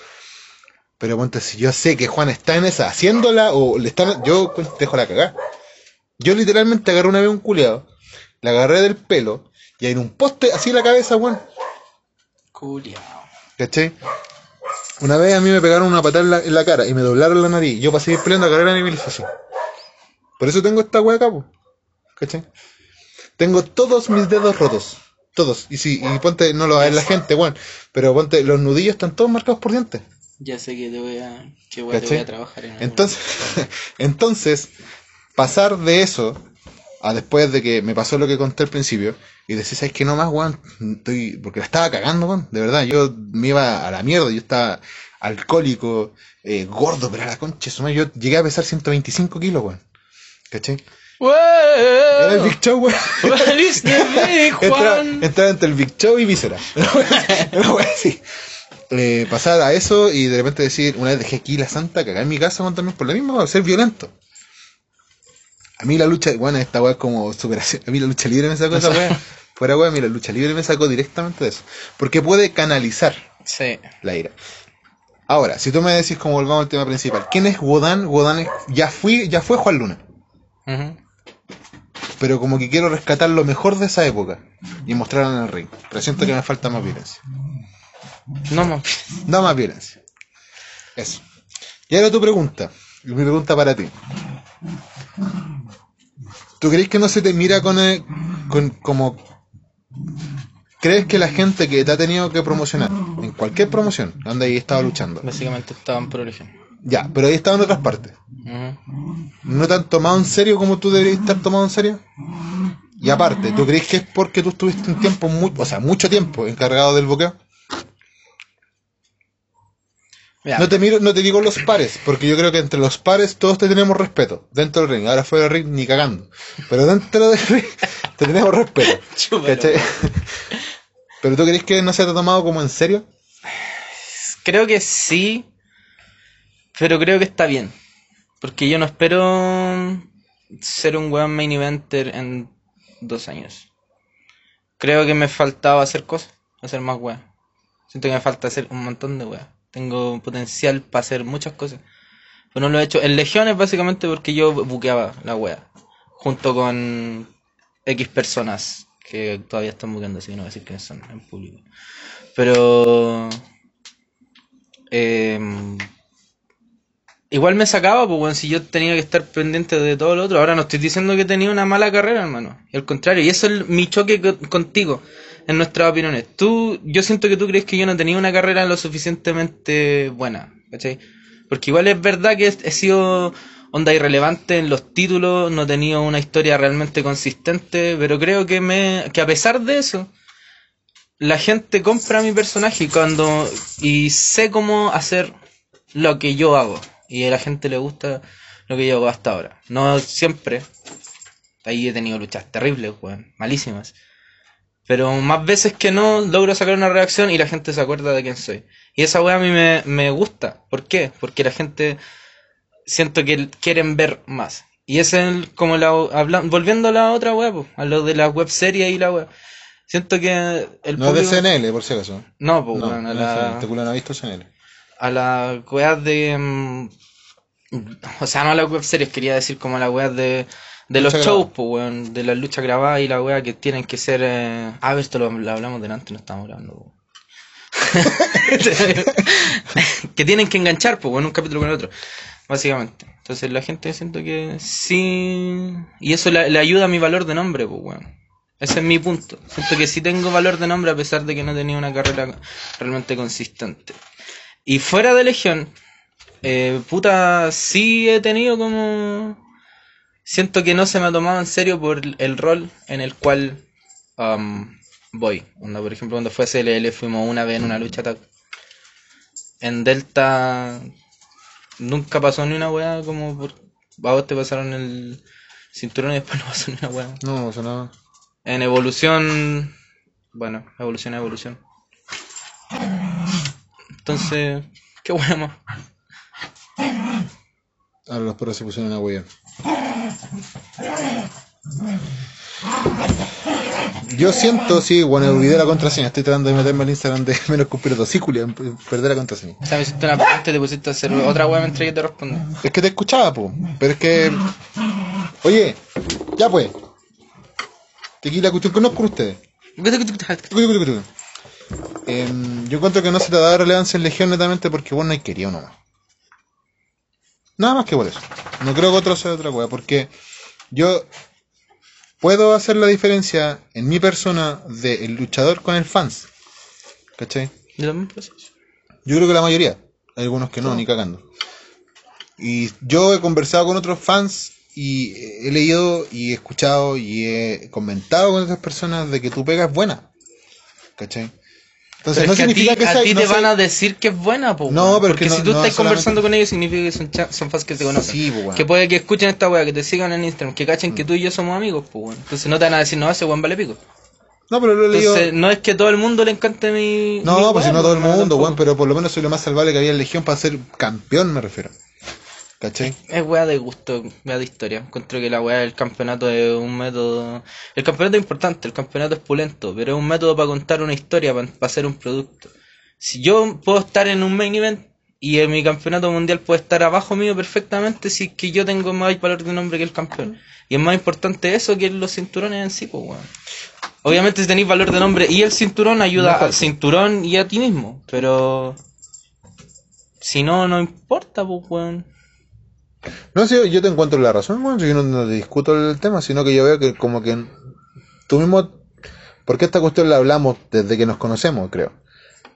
Pero ponte, si yo sé que Juan está en esa haciéndola o le están, yo pues, dejo la cagada. Yo literalmente agarré una vez un culeado, le agarré del pelo y en un poste así en la cabeza, Juan. ¿Cachai? Una vez a mí me pegaron una patada en la, en la cara y me doblaron la nariz. Yo seguir peleando y me hice así. Por eso tengo esta wea acá. Tengo todos mis dedos rotos. Todos. Y si, y ponte, no lo va a ver la gente, weón. Pero ponte, los nudillos están todos marcados por dientes. Ya sé que te voy a. Que a trabajar en Entonces, entonces, pasar de eso a después de que me pasó lo que conté al principio y decir, ¿sabes qué? No más, weón, estoy, porque la estaba cagando, weón, de verdad, yo me iba a la mierda, yo estaba alcohólico, eh, gordo, pero a la concha, yo llegué a pesar 125 kilos, weón, ¿cachai? Era el ¡Wow! Big Show, weón. What is the big Entra, Juan? entra entre el Big Show y Víscera. Así. eh, pasar a eso y de repente decir, una vez dejé aquí la santa cagar en mi casa weón, también por lo mismo, ser violento. A mí la lucha, bueno, esta weá es como superación. A mí la lucha libre me sacó esa weá. Fuera weá, a mí la lucha libre me sacó directamente de eso. Porque puede canalizar Sí. la ira. Ahora, si tú me decís como volvamos al tema principal, ¿quién es Wodan? Wodan es- ya fui, ya fue Juan Luna. Pero como que quiero rescatar lo mejor de esa época y mostrarlo en el ring. Pero siento que me falta más violencia. No, más. Da más violencia. Eso. Y ahora tu pregunta. Mi pregunta para ti. ¿Tú crees que no se te mira con, el- con como... ¿Crees que la gente que te ha tenido que promocionar, en cualquier promoción, donde ahí estaba luchando, Básicamente estaban por origen. ya, pero ahí estaba en otras partes. ¿no te han tomado en serio como tú deberías estar tomado en serio? Y aparte, ¿tú crees que es porque tú estuviste un tiempo, muy, o sea, mucho tiempo encargado del boqueo? No te miro, no te digo los pares, porque yo creo que entre los pares todos te tenemos respeto. Dentro del ring, ahora fuera del ring ni cagando. Pero dentro del ring te tenemos respeto. Pero tú crees que no se te ha tomado como en serio? Creo que sí, pero creo que está bien. Porque yo no espero ser un weón main eventer en dos años. Creo que me faltaba hacer cosas, hacer más weas. Siento que me falta hacer un montón de weas. Tengo potencial para hacer muchas cosas. Pero no lo he hecho. En Legiones básicamente porque yo buqueaba la wea. Junto con X personas que todavía están buqueando, así que no voy a decir quiénes son en público. Pero... eh, igual me sacaba, pues bueno, si yo tenía que estar pendiente de todo lo otro. Ahora no estoy diciendo que tenía una mala carrera, hermano. Y al contrario, y eso es mi choque co- contigo en nuestras opiniones. Tú, yo siento que tú crees que yo no tenía una carrera lo suficientemente buena, ¿cachai? Porque igual es verdad que he, sido onda irrelevante en los títulos, no he tenido una historia realmente consistente, pero creo que me, que a pesar de eso, la gente compra mi personaje cuando y sé cómo hacer lo que yo hago y a la gente le gusta lo que yo hago hasta ahora. No siempre. Ahí he tenido luchas terribles, malísimas. Pero más veces que no logro sacar una reacción y la gente se acuerda de quién soy. Y esa weá a mí me, me gusta. ¿Por qué? Porque la gente siento que quieren ver más. Y es el, como la, habla- volviendo a la otra weá, a lo de la web serie y la weá. Siento que el No es de público- CNL, por si acaso. No, pues No, weón, a no la, Este culo no ha visto CNL. a la weá de. mm, o sea, no las web series, quería decir como a la weá de. De los shows, pues, weón, de las luchas grabadas y la weá que tienen que ser. Eh... Ah, esto lo, lo hablamos delante, no estamos hablando. que tienen que enganchar, pues, weón, un capítulo con el otro, básicamente. Entonces la gente siento que sí. Y eso le, le ayuda a mi valor de nombre, pues, weón. Ese es mi punto. Siento que sí tengo valor de nombre a pesar de que no tenía una carrera realmente consistente. Y fuera de Legión, eh, puta, sí he tenido como... Siento que no se me ha tomado en serio por el rol en el cual um, voy. Onda, por ejemplo, cuando fue CLL fuimos una vez en una lucha tag. En Delta nunca pasó ni una weá como por... A vos te pasaron el cinturón y después no pasó ni una weá. No, no pasa nada. En evolución, bueno, evolución evolución. Entonces, qué bueno más. Ahora los perros se pusieron a huear. Yo siento, sí, bueno, olvidé la contraseña. Estoy tratando de meterme al Instagram de menos conspirato. Sí, Julián, perder la contraseña. O sea, me hiciste una pregunta y te pusiste a hacer otra weá mientras yo te respondo. Es que te escuchaba, po. Pero es que. Oye, ya pues. Tequila, cuestión conozco con ustedes. Em, yo encuentro que no se te dado relevancia en Legión netamente porque vos no hay querido nomás. Nada más que por eso. No creo que otro sea otra cosa, porque yo puedo hacer la diferencia en mi persona del luchador con el fans. ¿Cachai? Yo también proceso. Yo creo que la mayoría. Hay algunos que no, ni cagando. Y yo he conversado con otros fans y he leído y he escuchado y he comentado con otras personas de que tu pega es buena. ¿Cachai? Entonces Pero no es que a ti, significa que a sea- ti no te sea- van a decir que es buena, po, No, pero Porque que no- si tú no estás solamente- conversando con ellos significa que son, son fans que te conocen. Sí, po. Que puede que escuchen esta weá, que te sigan en Instagram, que cachen que tú y yo somos amigos, pues. Entonces no te van a decir, no, ese weón vale pico. No, pero lo. Entonces, no es que todo el mundo le encante mi. mi No, pues si no todo el mundo, weón, pero por lo menos soy lo más salvable que había en Legión para ser campeón, me refiero. ¿Cachai? Es weá de gusto, weá de historia. Encuentro que la weá del campeonato es un método. El campeonato es importante, el campeonato es pulento, pero es un método para contar una historia, para, hacer un producto. Si yo puedo estar en un main event y en mi campeonato mundial puede estar abajo mío perfectamente, si es que yo tengo más valor de nombre que el campeón. Y es más importante eso que los cinturones en sí, pues weón. Obviamente si tenéis valor de nombre y el cinturón ayuda al cinturón y a ti mismo, pero si no, no importa, pues weón. No, sí, yo te encuentro la razón, si yo no, no te discuto el tema, sino que yo veo que como que tú mismo, porque esta cuestión la hablamos desde que nos conocemos, creo.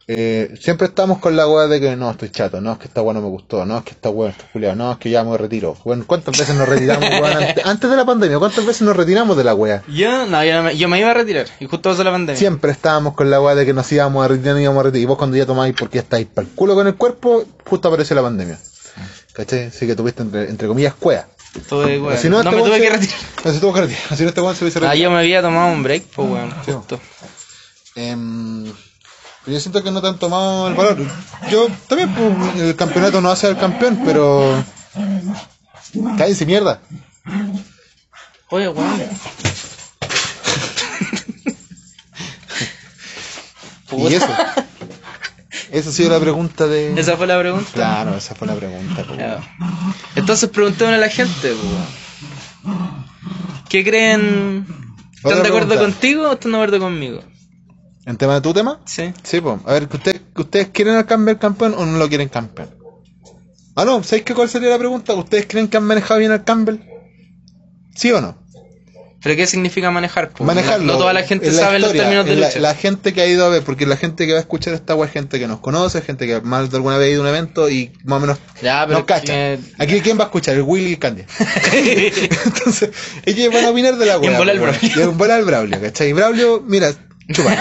Eh, siempre estamos con la weá de que no, estoy chato, no, es que esta weá no me gustó, no, es que esta weá está culiado, no, es que ya me retiro. Bueno, ¿cuántas veces nos retiramos, antes, antes de la pandemia? ¿Cuántas veces nos retiramos de la weá? Yo, no, yo, me, yo me iba a retirar y justo pasó la pandemia. Siempre estábamos con la weá de que nos íbamos a retirar, nos íbamos a retirar. Y vos cuando ya tomáis porque estáis para el culo con el cuerpo, justo apareció la pandemia. ¿Cachai? Así que tuviste entre, entre comillas cuea. Tuve, weón. Si no, este me tuve se- que retirar. No, se tuvo que retirar. Si no, este se hubiese Ah, retirado. yo me había tomado un break, pues weón, Sí. justo. Em, pero yo siento que no te han tomado el valor. Yo también, pues, el campeonato no hace al campeón, pero. Cállense mierda. Oye, weón. Y eso. Esa ha sido la pregunta de. Esa fue la pregunta. Claro, esa fue la pregunta. pues. Ya. Entonces preguntémosle a la gente, pues. ¿Qué creen? ¿Están de acuerdo pregunta. contigo o están de acuerdo conmigo? ¿En tema de tu tema? Sí. Sí, pues. A ver, ¿ustedes, ¿ustedes quieren al Campbell campeón o no lo quieren campeón? Ah, no, ¿sabéis qué cuál sería la pregunta? ¿Ustedes creen que han manejado bien al Campbell? ¿Sí o no? ¿Pero qué significa manejar? Manejarlo. No toda la gente sabe los historia, términos de la, lucha. la gente que ha ido a ver, porque la gente que va a escuchar esta wea es gente que nos conoce, gente que más de alguna vez ha ido a un evento y más o menos Ya, pero cacha. Aquí, ¿quién va a escuchar? El Willy y el Candy. Entonces, ellos van a opinar de la Y en bola el Braulio. Y en bola el Braulio, ¿cachai? Y Braulio, mira, chupa.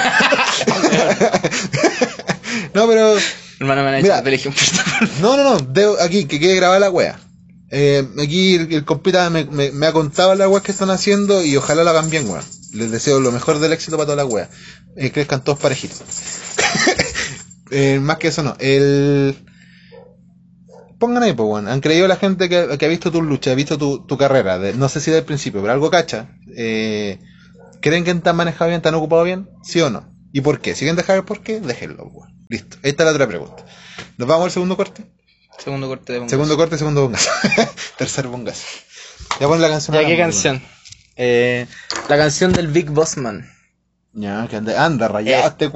no, pero... Hermano, me han hecho Mira. No, no, no, debo- aquí, que quede grabada la wea. Eh, aquí el, compita me, ha contado las weas que están haciendo y ojalá la hagan bien, weón. Les deseo lo mejor del éxito para todas las weas. Eh, crezcan todos parejitos. Eh, más que eso no. El... Pongan ahí, pues, weón. Han creído la gente que, ha visto tu lucha, ha visto tu, carrera. no sé si del principio, pero algo cacha. Eh, ¿Creen que te han manejado bien, te han ocupado bien? ¿Sí o no? ¿Y por qué? Si quieren dejar el por qué, déjenlo, weón. Listo. Esta es la otra pregunta. ¿Nos vamos al segundo corte? Segundo corte de Segundo corte, segundo bongazo. Tercer bongazo. Ya pon la canción. Ya, ¿qué canción? Eh, la canción del Big Boss Man. Ya, que anda, anda rayado este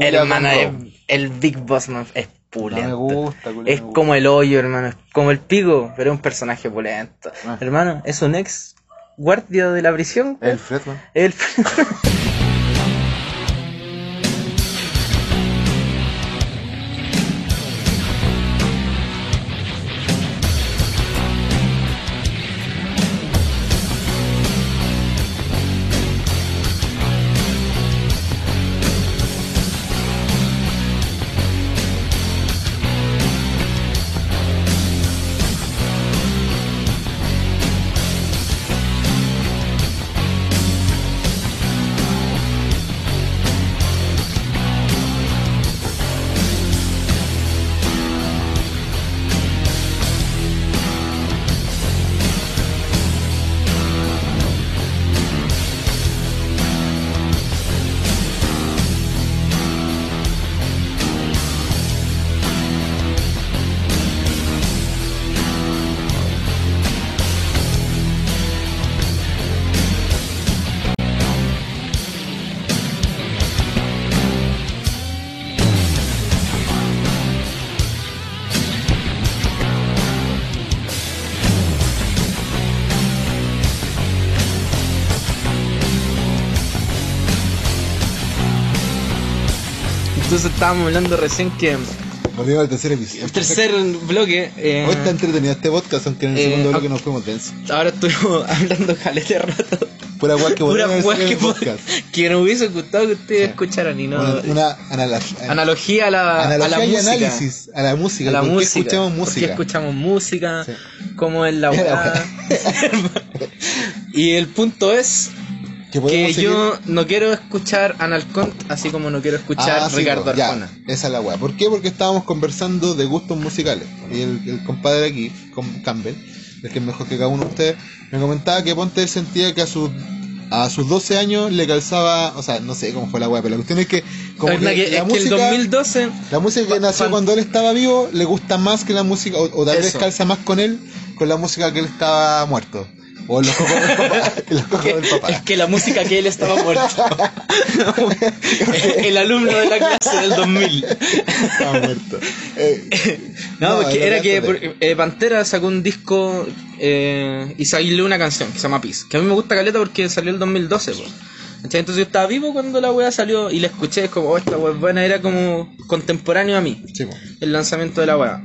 el Big Boss Man es No pulento. me gusta, culiao, es me gusta. como el hoyo, hermano. Es como el pico, pero es un personaje pulento. Ah. Hermano, es un ex guardia de la prisión. El Fred, weón. El... Entonces estábamos hablando recién que Volvimos al tercer episodio. el tercer bloque. eh, Hoy está entretenido este podcast, aunque en el Eh, segundo ah- bloque nos fuimos densos. ahora estuvimos hablando calete de rato. Pura weá que Pura el que, podcast. que nos hubiese gustado que ustedes Sí. escucharan y no. Una, una analogía. Analogía a la, a la analogía y música. análisis a la música. A la ¿Por qué música. escuchamos ¿Por qué música? escuchamos música? Sí. ¿Cómo es la La y el punto es Que yo no quiero escuchar Analcont así como no quiero escuchar Ah, sí, Ricardo ya, esa es la weá. ¿Por qué? Porque estábamos conversando de gustos musicales. Y el, el compadre aquí, com- Campbell, el que es mejor que cada uno de ustedes, me comentaba que Ponte sentía que a sus a sus 12 años le calzaba, o sea, no sé cómo fue la weá, pero la cuestión es que como Es que- que la es que el música 2012 la música que nació cuando él estaba vivo le gusta más que la música, o, o tal vez calza más con él, con la música que él estaba muerto. O en los cocos del papá. en los cocos del papá. es que la música que él estaba muerto. el alumno de la clase del 2000. Estaba muerto. Eh, No, porque era que por- eh, Pantera sacó un disco eh, y salió una canción que se llama Peace. Que a mí me gusta caleta porque salió el 2012, po. ¿Cachai? Entonces yo estaba vivo cuando la wea salió y la escuché. Es como, oh, esta wea es buena. Era como contemporáneo a mí, Sí, el lanzamiento de la wea.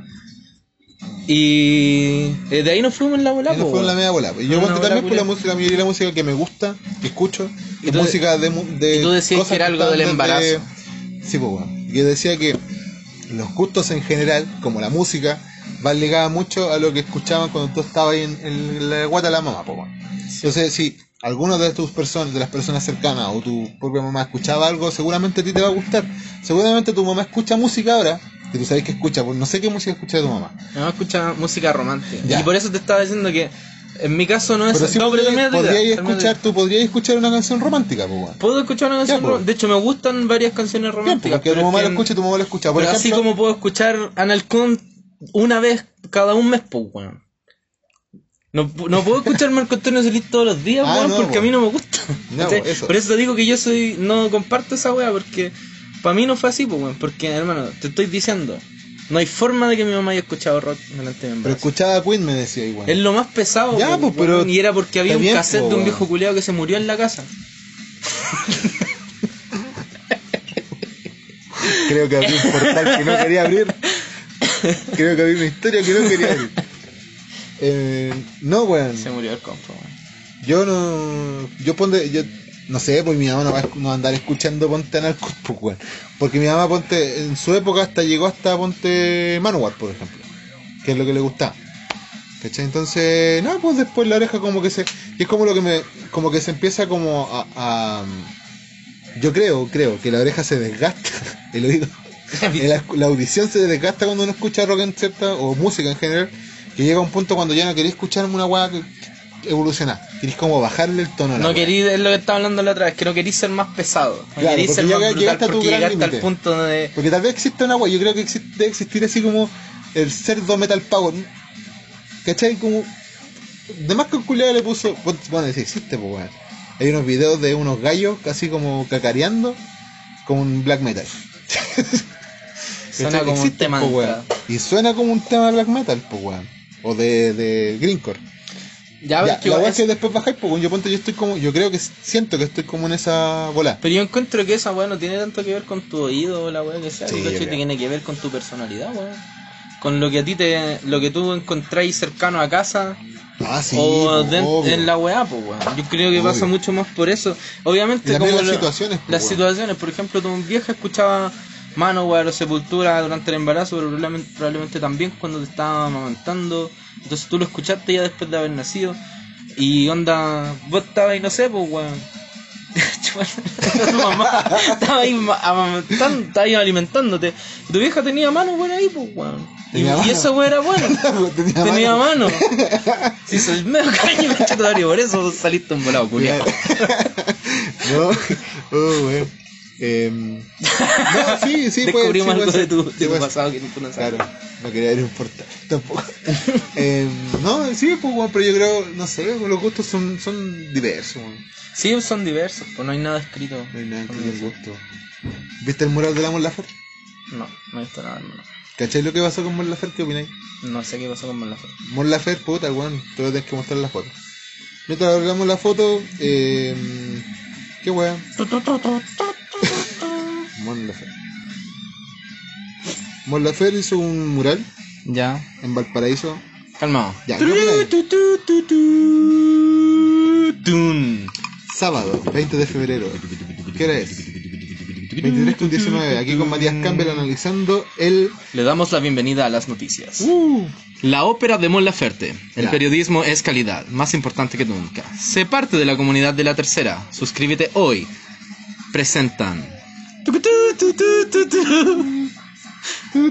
Y eh, de ahí nos fuimos en la bola, Y no po, fue en la media bola. Y yo también por la música, la mayoría de la música que me gusta, que escucho, Y es música de, de y tú decías cosas que era algo del embarazo. Sí, pues bueno. Yo decía que los gustos en general, como la música, van ligadas mucho a lo que escuchaban cuando tú estabas ahí en, en la guata de la mamá, pues bueno. Entonces, si alguno de tus personas, de las personas cercanas o tu propia mamá escuchaba algo, seguramente a ti te va a gustar. Seguramente tu mamá escucha música ahora, que tú sabes que escucha, pues no sé qué música escucha tu mamá. Mi mamá escucha música romántica. Ya. Y por eso te estaba diciendo que en mi caso no es. Pero sí no, pero podrías, idea, escuchar, tú podrías escuchar una canción romántica, pues. Puedo escuchar una canción pues. rom- De hecho, me gustan varias canciones Bien, románticas. porque tu mamá lo escucha tu mamá lo escucha. Por pero ejemplo, así como puedo escuchar Analcon una vez cada un mes, pues, weón. No, no puedo escuchar Marco Antonio Solís todos los días, Ah, weón, no, porque po. a mí no me gusta. No, eso. Por eso te digo que yo soy no comparto esa weá, porque para mí no fue así, pues, weón. Porque, hermano, te estoy diciendo, no hay forma de que mi mamá haya escuchado rock delante de mi pero escuchaba Queen, me decía igual. Es lo más pesado, Ya, po, pues, pero weón, y era porque había un bien, cassette po, de un viejo culiado que se murió en la casa. Creo que abrí un portal que no quería abrir. Creo que abrí una historia que no quería abrir. Eh, no, weón. Se murió el compa, weón. Yo no. Yo ponte. Yo, no sé, pues mi mamá no va, a no va a andar escuchando Ponte Anarcos, pues, weón. Porque mi mamá, Ponte. En su época hasta llegó hasta Ponte Manowar, por ejemplo. Que es lo que le gustaba. ¿Cachai? Entonces, no, pues después la oreja como que se. Y es como lo que me. Como que se empieza como a. a- yo creo, creo que la oreja se desgasta, el oído. la, la audición se desgasta cuando uno escucha rock en cierta, o música en general, que llega un punto cuando ya no queréis escuchar una weá que evolucionar. Queréis como bajarle el tono a la No weá. querí, es lo que estaba hablando la otra vez, que no querís ser más pesado. No Claro, querís ser más brutal llegaste a tu porque gran llegaste al límite. punto de... Porque tal vez existe una weá, yo creo que existe, debe existir así como el cerdo metal power. ¿Cachai? Como. De más que un culiado le puso. Bueno, si existe, pues weón. Hay unos videos de unos gallos casi como cacareando con un black metal. Suena como un Existe, tema po, de weón. entrada. Y suena como un tema de black metal, pues weón. O de, de greencore. Ya, Ya, que la weá es- que después bajáis, pues yo ponte, yo estoy como, yo creo que siento que estoy como en esa bola. Pero yo encuentro que esa weá no tiene tanto que ver con tu oído o la weá que sea, Sí, creo. tiene que ver con tu personalidad, weón. Con lo que a ti te, lo que tú encontráis cercano a casa Ah, sí. o obvio. en la weá, pues. Yo creo que Obvio. pasa mucho más por eso. Obviamente como las lo- situaciones, po, las weón. situaciones, por ejemplo, tu vieja escuchaba Manowar o Sepultura durante el embarazo, pero probablemente, probablemente también cuando te estaba amamantando. Entonces tú lo escuchaste ya después de haber nacido. Y onda, vos estabas ahí, no sé, pues weón. Tu mamá estaba ahí ma- amamantando, estaba ahí alimentándote. Y tu vieja tenía mano por ahí, pues weón. Y, y eso weón era bueno. Tenía Tenía mano. Si soy medio caño, conchetumare, por eso saliste un volado, culiado. no, oh, weón. Em, no, sí, sí, puede- Descubrimos algo de tu, de tu pasado que tú no sabes. Claro, no quería ir importar tampoco. Em, no, sí, pues, weón, pero yo creo, no sé, los gustos son, son diversos. weón. Sí, son diversos, pues no hay nada escrito. No hay nada el eso. gusto. ¿Viste el mural de la Mon Laferte? No, no he visto nada, hermano. ¿Cachai lo que pasó con Mon Laferte? ¿Qué opináis? No sé qué pasó con Mon Laferte. Mon Laferte, puta, weón, te voy a tener que mostrar la foto. Mientras hablamos la foto, eh, qué weón. Mon Laferte. Mon Laferte hizo un mural Ya. en Valparaíso. Calmado. Ya. Sábado, 20 de febrero. ¿Qué hora es? 23 con 19. Aquí con Matías Campbell analizando el. Le damos la bienvenida a las noticias. Uh, La ópera de Mon Laferte. El Ya. periodismo es calidad, más importante que nunca. Sé parte de la comunidad de la tercera. Suscríbete hoy. Presentan.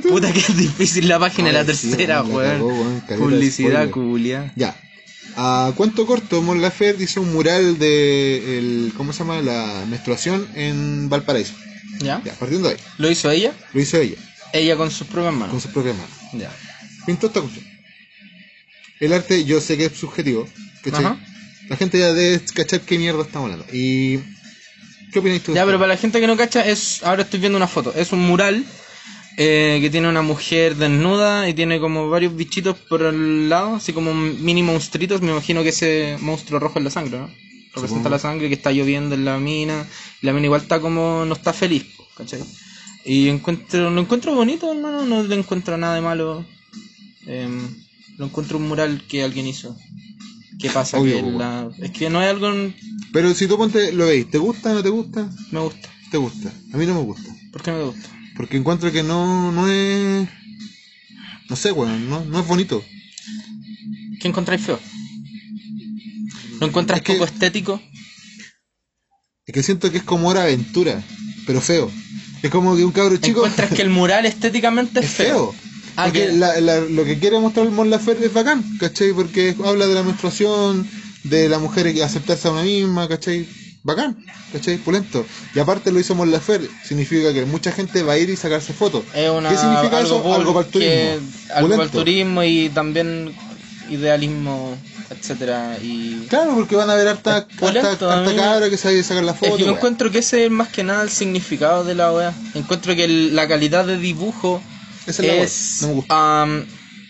Puta que es difícil la página de la sí, tercera, weón, Publicidad culia. Ya. A cuento corto, Mon Laferte hizo un mural de. El, ¿Cómo se llama? La menstruación en Valparaíso. ¿Ya? Ya, partiendo de ahí. ¿Lo hizo ella? Lo hizo ella, Ella con sus propias con manos. sus propias manos. Ya. Pintó esta cuestión. El arte, yo sé que es subjetivo. ¿cachai? Ajá. La gente ya debe cachar qué mierda estamos hablando. Y. ¿Qué tú? Ya, pero para la gente que no cacha, es ahora estoy viendo una foto. Es un mural eh, que tiene una mujer desnuda y tiene como varios bichitos por el lado, así como mini monstruitos. Me imagino que ese monstruo rojo es la sangre, ¿no? Representa Supongo. la sangre que está lloviendo en la mina. Y la mina igual está como, no está feliz, ¿cachai? Y encuentro, lo encuentro bonito, hermano. No le encuentro nada de malo. Em, lo encuentro un mural que alguien hizo. ¿Qué pasa? Obvio, que la- es que no es algo. Pero si tú ponte, lo veis, ¿te gusta o no te gusta? Me gusta. Te gusta. A mí no me gusta. ¿Por qué no me gusta? Porque encuentro que no, no es. No sé, weón, no, no es bonito. ¿Qué encontráis feo? ¿Lo encuentras Es que- poco estético? Es que siento que es como hora aventura, pero feo. Es como que un cabro chico. ¿Encuentras que el mural estéticamente es, es feo. Ah, Porque la- la- lo que quiere mostrar Mon Laferte es bacán, ¿cachai? Porque habla de la menstruación, de la mujer que aceptarse a una misma, ¿cachai? Bacán, ¿cachai? Pulento. Y aparte lo hizo Mon Laferte, significa que mucha gente va a ir y sacarse fotos. Es una, ¿Qué significa algo eso? Algo para el turismo. algo para el turismo y también idealismo, etcétera y Claro, porque van a ver harta, harta, harta cabra que se va a sacar la Es foto. que yo encuentro que ese es más que nada el significado de la wea. Encuentro que el- la calidad de dibujo Esa es la no me gusta.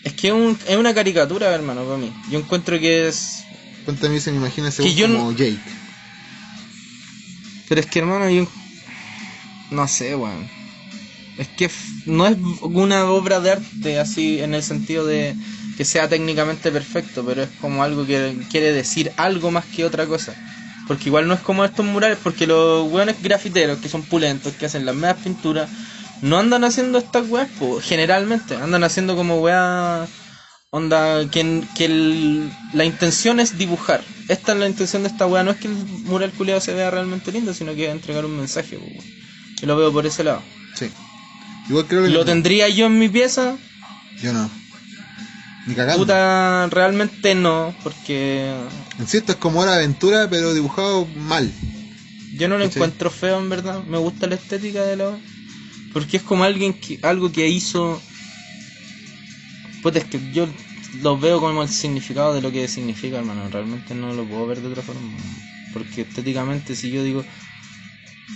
es que es, un- es una caricatura, hermano, para mí. Yo encuentro que es. Cuéntame, se me imagina ese Que no- como Jake. Pero es que, hermano, yo. No sé, weón. Es que no es una obra de arte así en el sentido de que sea técnicamente perfecto, pero es como algo que quiere decir algo más que otra cosa. Porque igual no es como estos murales, porque los weones grafiteros que son pulentos, que hacen las medias pinturas, no andan haciendo estas weas, po, generalmente. Andan haciendo como weas. Onda, que, que el- la intención es dibujar. Esta es la intención de esta wea. No es que el mural culiado se vea realmente lindo, sino que entregar un mensaje. Yo lo veo por ese lado. Sí. Igual creo que. ¿Lo tendría yo en mi pieza? Yo no. Ni cagando. Puta, realmente no, porque En cierto es como de aventura, pero dibujado mal. yo no lo ¿Cachai? encuentro feo en verdad. Me gusta la estética de la porque es como alguien que algo que hizo Puta, es que yo lo veo como el significado de lo que significa, hermano. Realmente no lo puedo ver de otra forma. Porque estéticamente, si yo digo.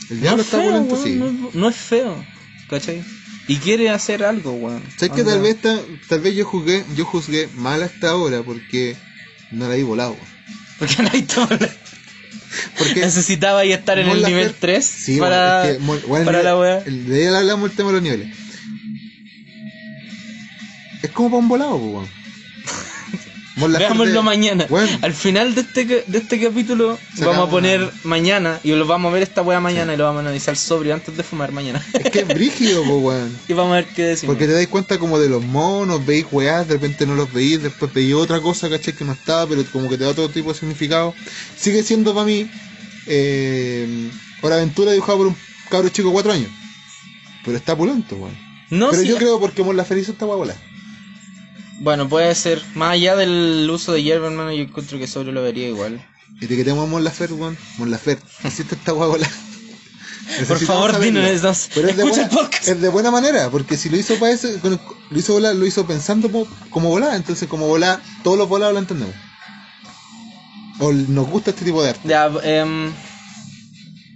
El diablo no es está feo, weón, sí. no, es, no es feo, ¿cachai? Y quiere hacer algo, weón. ¿Sabes que tal vez, ta- tal vez yo juzgué, yo juzgué mal hasta ahora porque no la vi volado? weón. Porque no hay todo. Porque Necesitaba ahí estar en el Laferte- nivel 3 Sí, para, es que, weón, para el la wea. De ahí hablamos el tema de los niveles. Es como para un volado, pues, Veámoslo mañana. Al final de este, de este capítulo vamos a poner una- mañana y lo vamos a ver esta wea mañana y lo vamos a analizar sobrio antes de fumar mañana. es que es brígido, weón. y vamos a ver qué decimos. Porque te dais cuenta como de los monos, veis weás, de repente no los veis, después veis otra cosa, caché que no estaba, pero como que te da otro tipo de significado. Sigue siendo para mí eh, Hora Aventura dibujado por un cabro chico de 4 años. Pero está pulento, weón. no, pero yo creo porque Mon Laferte hizo esta guabola. Bueno, puede ser. Más allá del uso de hierba, hermano, yo encuentro que sobre lo vería igual. Etiquetemos a Mon Laferte, weón. Mon Laferte, hiciste esta guabola. Por favor, dinos eso. Pero es de, buena, el podcast. es de buena manera, porque si lo hizo para ese, con- lo hizo volar, lo hizo pensando po- como volar, entonces como volar, todos los volados lo entendemos. O nos gusta este tipo de arte. Ya, em,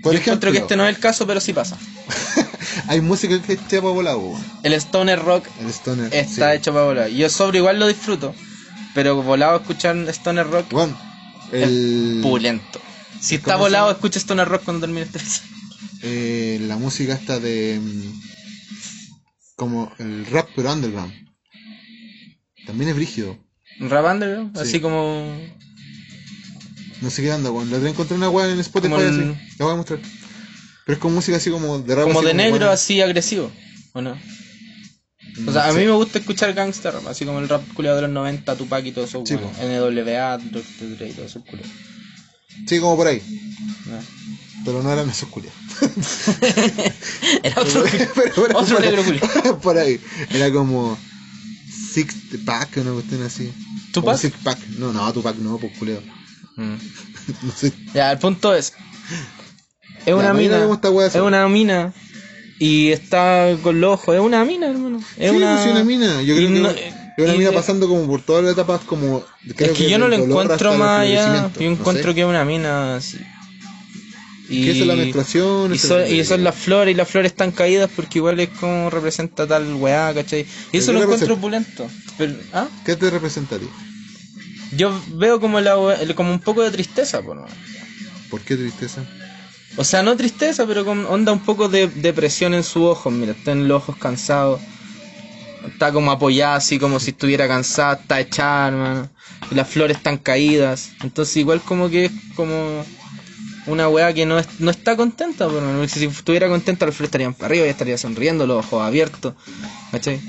Por yo ejemplo, encuentro que este no es el caso, pero sí pasa. hay música que está para volar. El stoner rock El stoner. está sí. hecho para volar. Yo sobre igual lo disfruto, pero volado escuchar stoner rock Bueno, el, es pulento. Si está ¿Cómo se volado, escucha stoner rock cuando termine este eh, la música está de. mm, como el rap, pero underground. También es brígido. Rap underground, Sí. así como No sé qué anda, weón. La otra vez encontré una weá en Spotify el- así. La voy a mostrar. Pero es como música así como de rap. Como de negro, bueno, así agresivo, ¿o no? O sea, a mí me gusta escuchar gangster rap, así como el rap culiado de los 90, Tupac y todo eso, Sí, bueno. NWA, Dr. Dre y todo eso, culiado. Sí, como por ahí. ¿no? Pero no eran esos culiados. Era otro, Pero otro por, negro culiado. por ahí. Era como. Six pack, una cuestión así. ¿Tupac? Six pack. No, no, Tupac no, pues culeo. Mm. No sé. Ya, el punto es. Es una mina. Es una mina. Y está con los ojos. Es una mina, hermano. Es sí, una. pues, una mina. Yo y creo que no- es una mina de- pasando como por todas las etapas como... creo es que yo no lo encuentro más allá. Yo no encuentro que es una mina así. Y, esa es la menstruación, Y son, es la- y son las flores, y las flores están caídas porque igual es como representa tal weá, ¿cachai? Y eso lo encuentro opulento. Pero, ¿ah? ¿Qué te representa a ti? Yo veo como la como un poco de tristeza, por. ¿Por qué tristeza? O sea, no tristeza, pero con onda un poco de depresión en sus ojos. Mira, está en los ojos cansados. Está como apoyada, así como si estuviera cansada, está echada, hermano. Y las flores están caídas. Entonces, igual como que es como una weá que no, es- no está contenta, hermano. Si estuviera contenta, las flores estarían para arriba y estaría sonriendo, los ojos abiertos. ¿Cachai?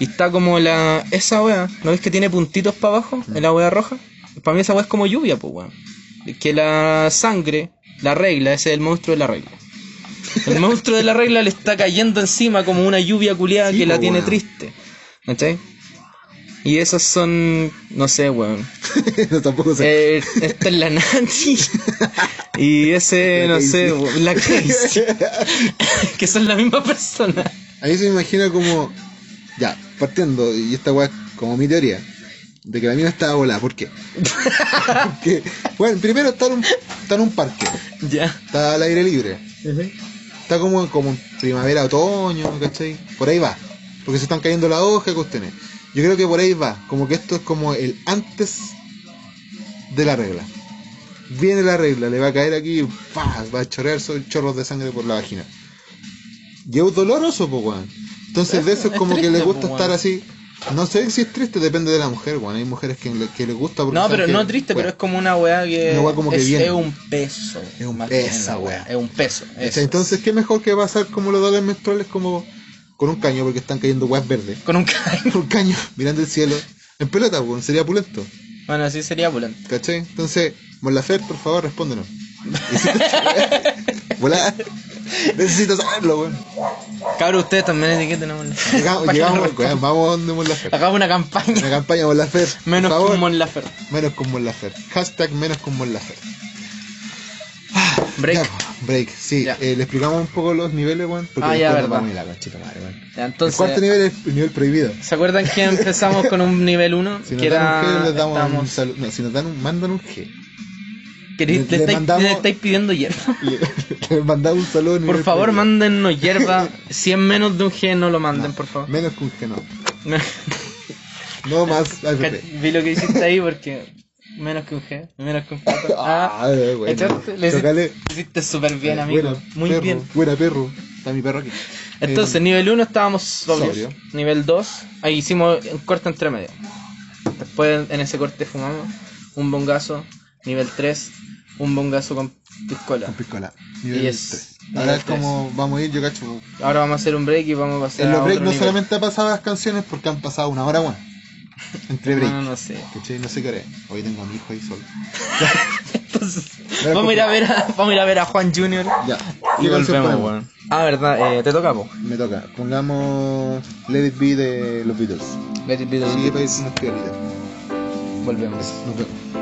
Y está como la. Esa weá, ¿no ves que tiene puntitos para abajo? En la weá roja. Para mí esa weá es como lluvia, pues weón. Que la sangre, la regla, ese es el monstruo de la regla. El monstruo de la regla le está cayendo encima como una lluvia culiada Sí, que la tiene weón. triste. ¿Cachai? Y esos son. No sé, weón. no, tampoco sé. Eh, esta es la Nancy. Y ese, no sé, weón, la Casey. que son la misma persona. Ahí se me imagina como... Ya, partiendo, y esta weá es como mi teoría, de que la mina estaba volada. ¿Por qué? Porque, bueno, primero está en un, está en un parque, Ya. está al aire libre. Está como, como en primavera, otoño, ¿cachai? Por ahí va. Porque se están cayendo las hojas, cuestiones. Yo creo que por ahí va. Como que esto es como el antes de la regla. Viene la regla, le va a caer aquí, ¡pah! va a chorrear chorros de sangre por la vagina. Y es doloroso, pues, weón. Entonces, de eso es como que le gusta estar así. No sé si es triste, depende de la mujer, weón. Hay mujeres que, le- que les gusta porque No, pero que- no triste, pero es como una weá que. Una weá como que es, viene. es un peso. Es un peso, weá. Es un peso. Entonces, ¿qué mejor que pasar como los dolores menstruales como con un caño porque están cayendo weas verdes? Con un caño. Con un caño mirando el cielo. En pelota, weón, sería pulento. Bueno, así sería pulento. ¿Cachai? Entonces, Mon Laferte, por favor, respóndenos. Volá. Necesito saberlo, weón. Cabros, ustedes también etiqueten a. Llegamos, weón, vamos donde Mon Laferte. Hagamos una campaña. Una campaña Mon Laferte. por Menos con Mon Laferte. Menos con Mon Laferte. Hashtag menos con Mon Laferte. Break. Ya, break, sí. Ya. Eh, le explicamos un poco los niveles, weón. Porque Ah, ya, verdad. vamos a ir a la conchita madre, weón. Ya, El cuarto nivel es el nivel prohibido. ¿se acuerdan que empezamos con un nivel 1? Si nos que dan era. un G, les damos un saludo. No, si nos dan un, mandan un G. que le- le, le estáis, mandamos- le estáis pidiendo hierba. Le, mandamos un saludo. Por nivel favor, mándennos hierba. Si es menos de un G, no lo manden, por favor. Menos que un G, no. No más AFP. Vi lo que hiciste ahí porque. Menos que un G. Menos que un J. Ah, Ah, bueno. ¿cachaste? Le hiciste, súper bien, amigo. Buena, Muy perro, bien. Buena perro. Está mi perro aquí. Entonces, Eh, nivel 1 estábamos sobrios. sobrio. Nivel 2, ahí hicimos un corte entre medio. Después en ese corte fumamos un bongazo. Nivel 3, un bongazo con piscola. con piscola. Y Nivel es- 3. nivel Ahora es como vamos a ir, yo cacho. Ahora vamos a hacer un break y vamos a pasar En los breaks no nivel. solamente ha pasado las canciones porque han pasado una hora, weón. Entre break. No, no sé. ¿Cachai? No sé qué haré. Hoy tengo a mi hijo ahí solo. Entonces, vamos a ir a ver a, vamos a ir a ver a Juan Junior. Ya. Y ¿Qué canción volvemos, weón. Ah, verdad, eh, te toca, po. Me toca. Pongamos Let It Be de los Beatles. Let it be the Sigue Beatles. Volvemos. Nos vemos.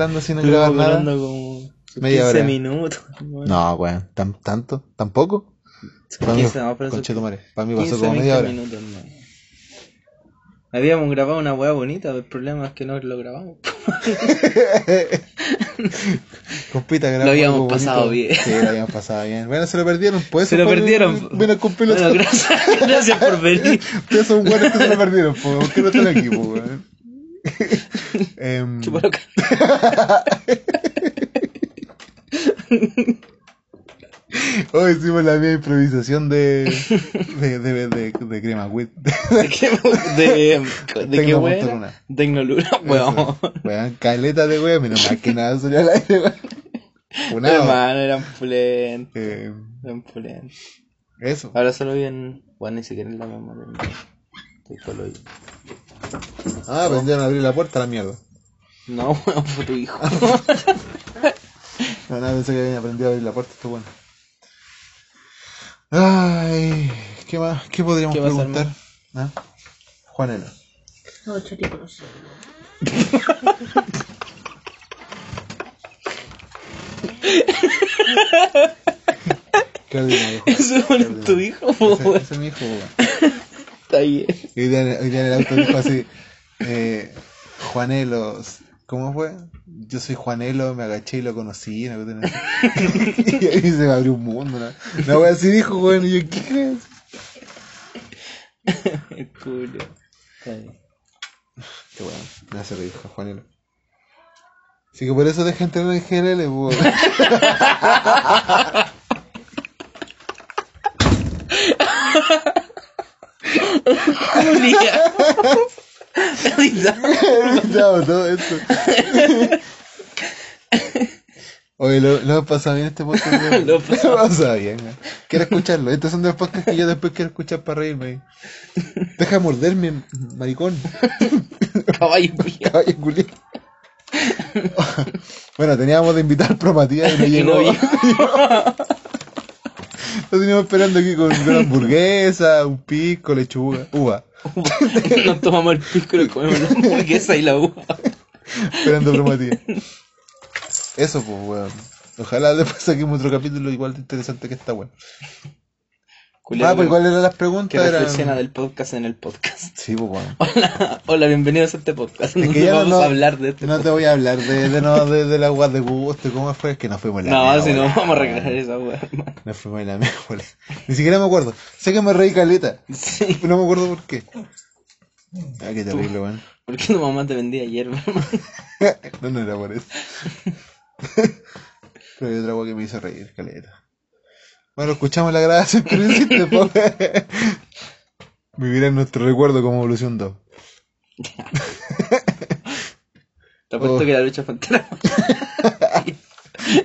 Hablando sin grabar nada? hablando como Media 15 hora. minutos. weón. No, weón. ¿Tan, ¿Tanto? ¿Tampoco? Para mí, 15, no. Para mí pasó 15, como 20 media hora. minutos, no. Habíamos grabado una weá bonita, el problema es que no lo grabamos. Compita, grabamos Lo habíamos pasado bonito. bien. Sí, lo habíamos pasado bien. Bueno, se lo perdieron. Pues Se lo perdieron. Piloto. Bueno, gracias, gracias por venir. Ustedes son buenos que se lo perdieron. ¿Por qué no están aquí, po, Em, ca- Hoy hicimos la misma improvisación de, de, de, de, de crema. ¿De qué, de, de qué. Tecnoluna, weón. Weón, caleta de weón, menos mal que nada salió al aire, weón. Hermano, eran pulentos. Eh, Eran pulentos. eso. Ahora solo vi en. Bueno, ni siquiera en la memoria. Estoy solo ahí. Ah, aprendieron a abrir la puerta a la mierda. No, weón, fue tu hijo. No, nada, pensé que habían aprendido a abrir la puerta, está bueno. Ay, ¿qué más? ¿Qué podríamos ¿Qué preguntar? ¿Ah? Juanela. Ocho tipos. ¿Qué ordinario, Juan? Ese es tu hijo, Ese, es mi hijo. Está bien. Y hoy día, hoy día en el auto dijo así, eh, Juanelo, ¿cómo fue? Yo soy Juanelo, me agaché y lo conocí, y ahí se me abrió un mundo, ¿no? Una wea así dijo, weón, y yo, ¿qué es? Bien. Qué bueno, me hace reír, Juanelo. Así que por eso deja entrar en GLL, weón. Julia. Edita. Editado todo esto. Oye, lo, lo pasado bien este podcast. weón. Lo pasado bien, weón. Quiero escucharlo. Estos son de los podcasts que yo después quiero escuchar para reírme. Deja de morderme, maricón. Caballo culiao. Caballo culiao. Bueno, teníamos de invitar pro Matías y no llegó. no. Lo teníamos esperando aquí con una hamburguesa, un pico, lechuga, uva. Nos tomamos el pisco y comemos la hamburguesa y la uva. Esperando pro Matías. Eso, pues, weón. Ojalá después saquemos otro capítulo igual de interesante que esta, weón. Ah, pues ¿cuáles eran las Que preguntas? Eran- reflexiona del podcast en el podcast. Sí, pues, weón. Hola, hola, bienvenidos a este podcast. Es No que ya vamos no, a hablar de este no te voy a hablar de, de, no, de, de la de gusto, ¿cómo fue? Es que nos fuimos la No, si no vamos a regresar esa weá. Nos fuimos en la weón. Ni siquiera me acuerdo. Sé que me reí caleta. Sí. pero No me acuerdo por qué. Ah, qué terrible, weón. ¿Por qué tu mamá te vendía ayer, hermano? No, no era por eso. Pero hay otra agua que me hizo reír, caleta. Bueno, escuchamos la grabación que hiciste, po. Vivir en nuestro recuerdo como evolución 2. Te apuesto Oh. que la lucha fue entera.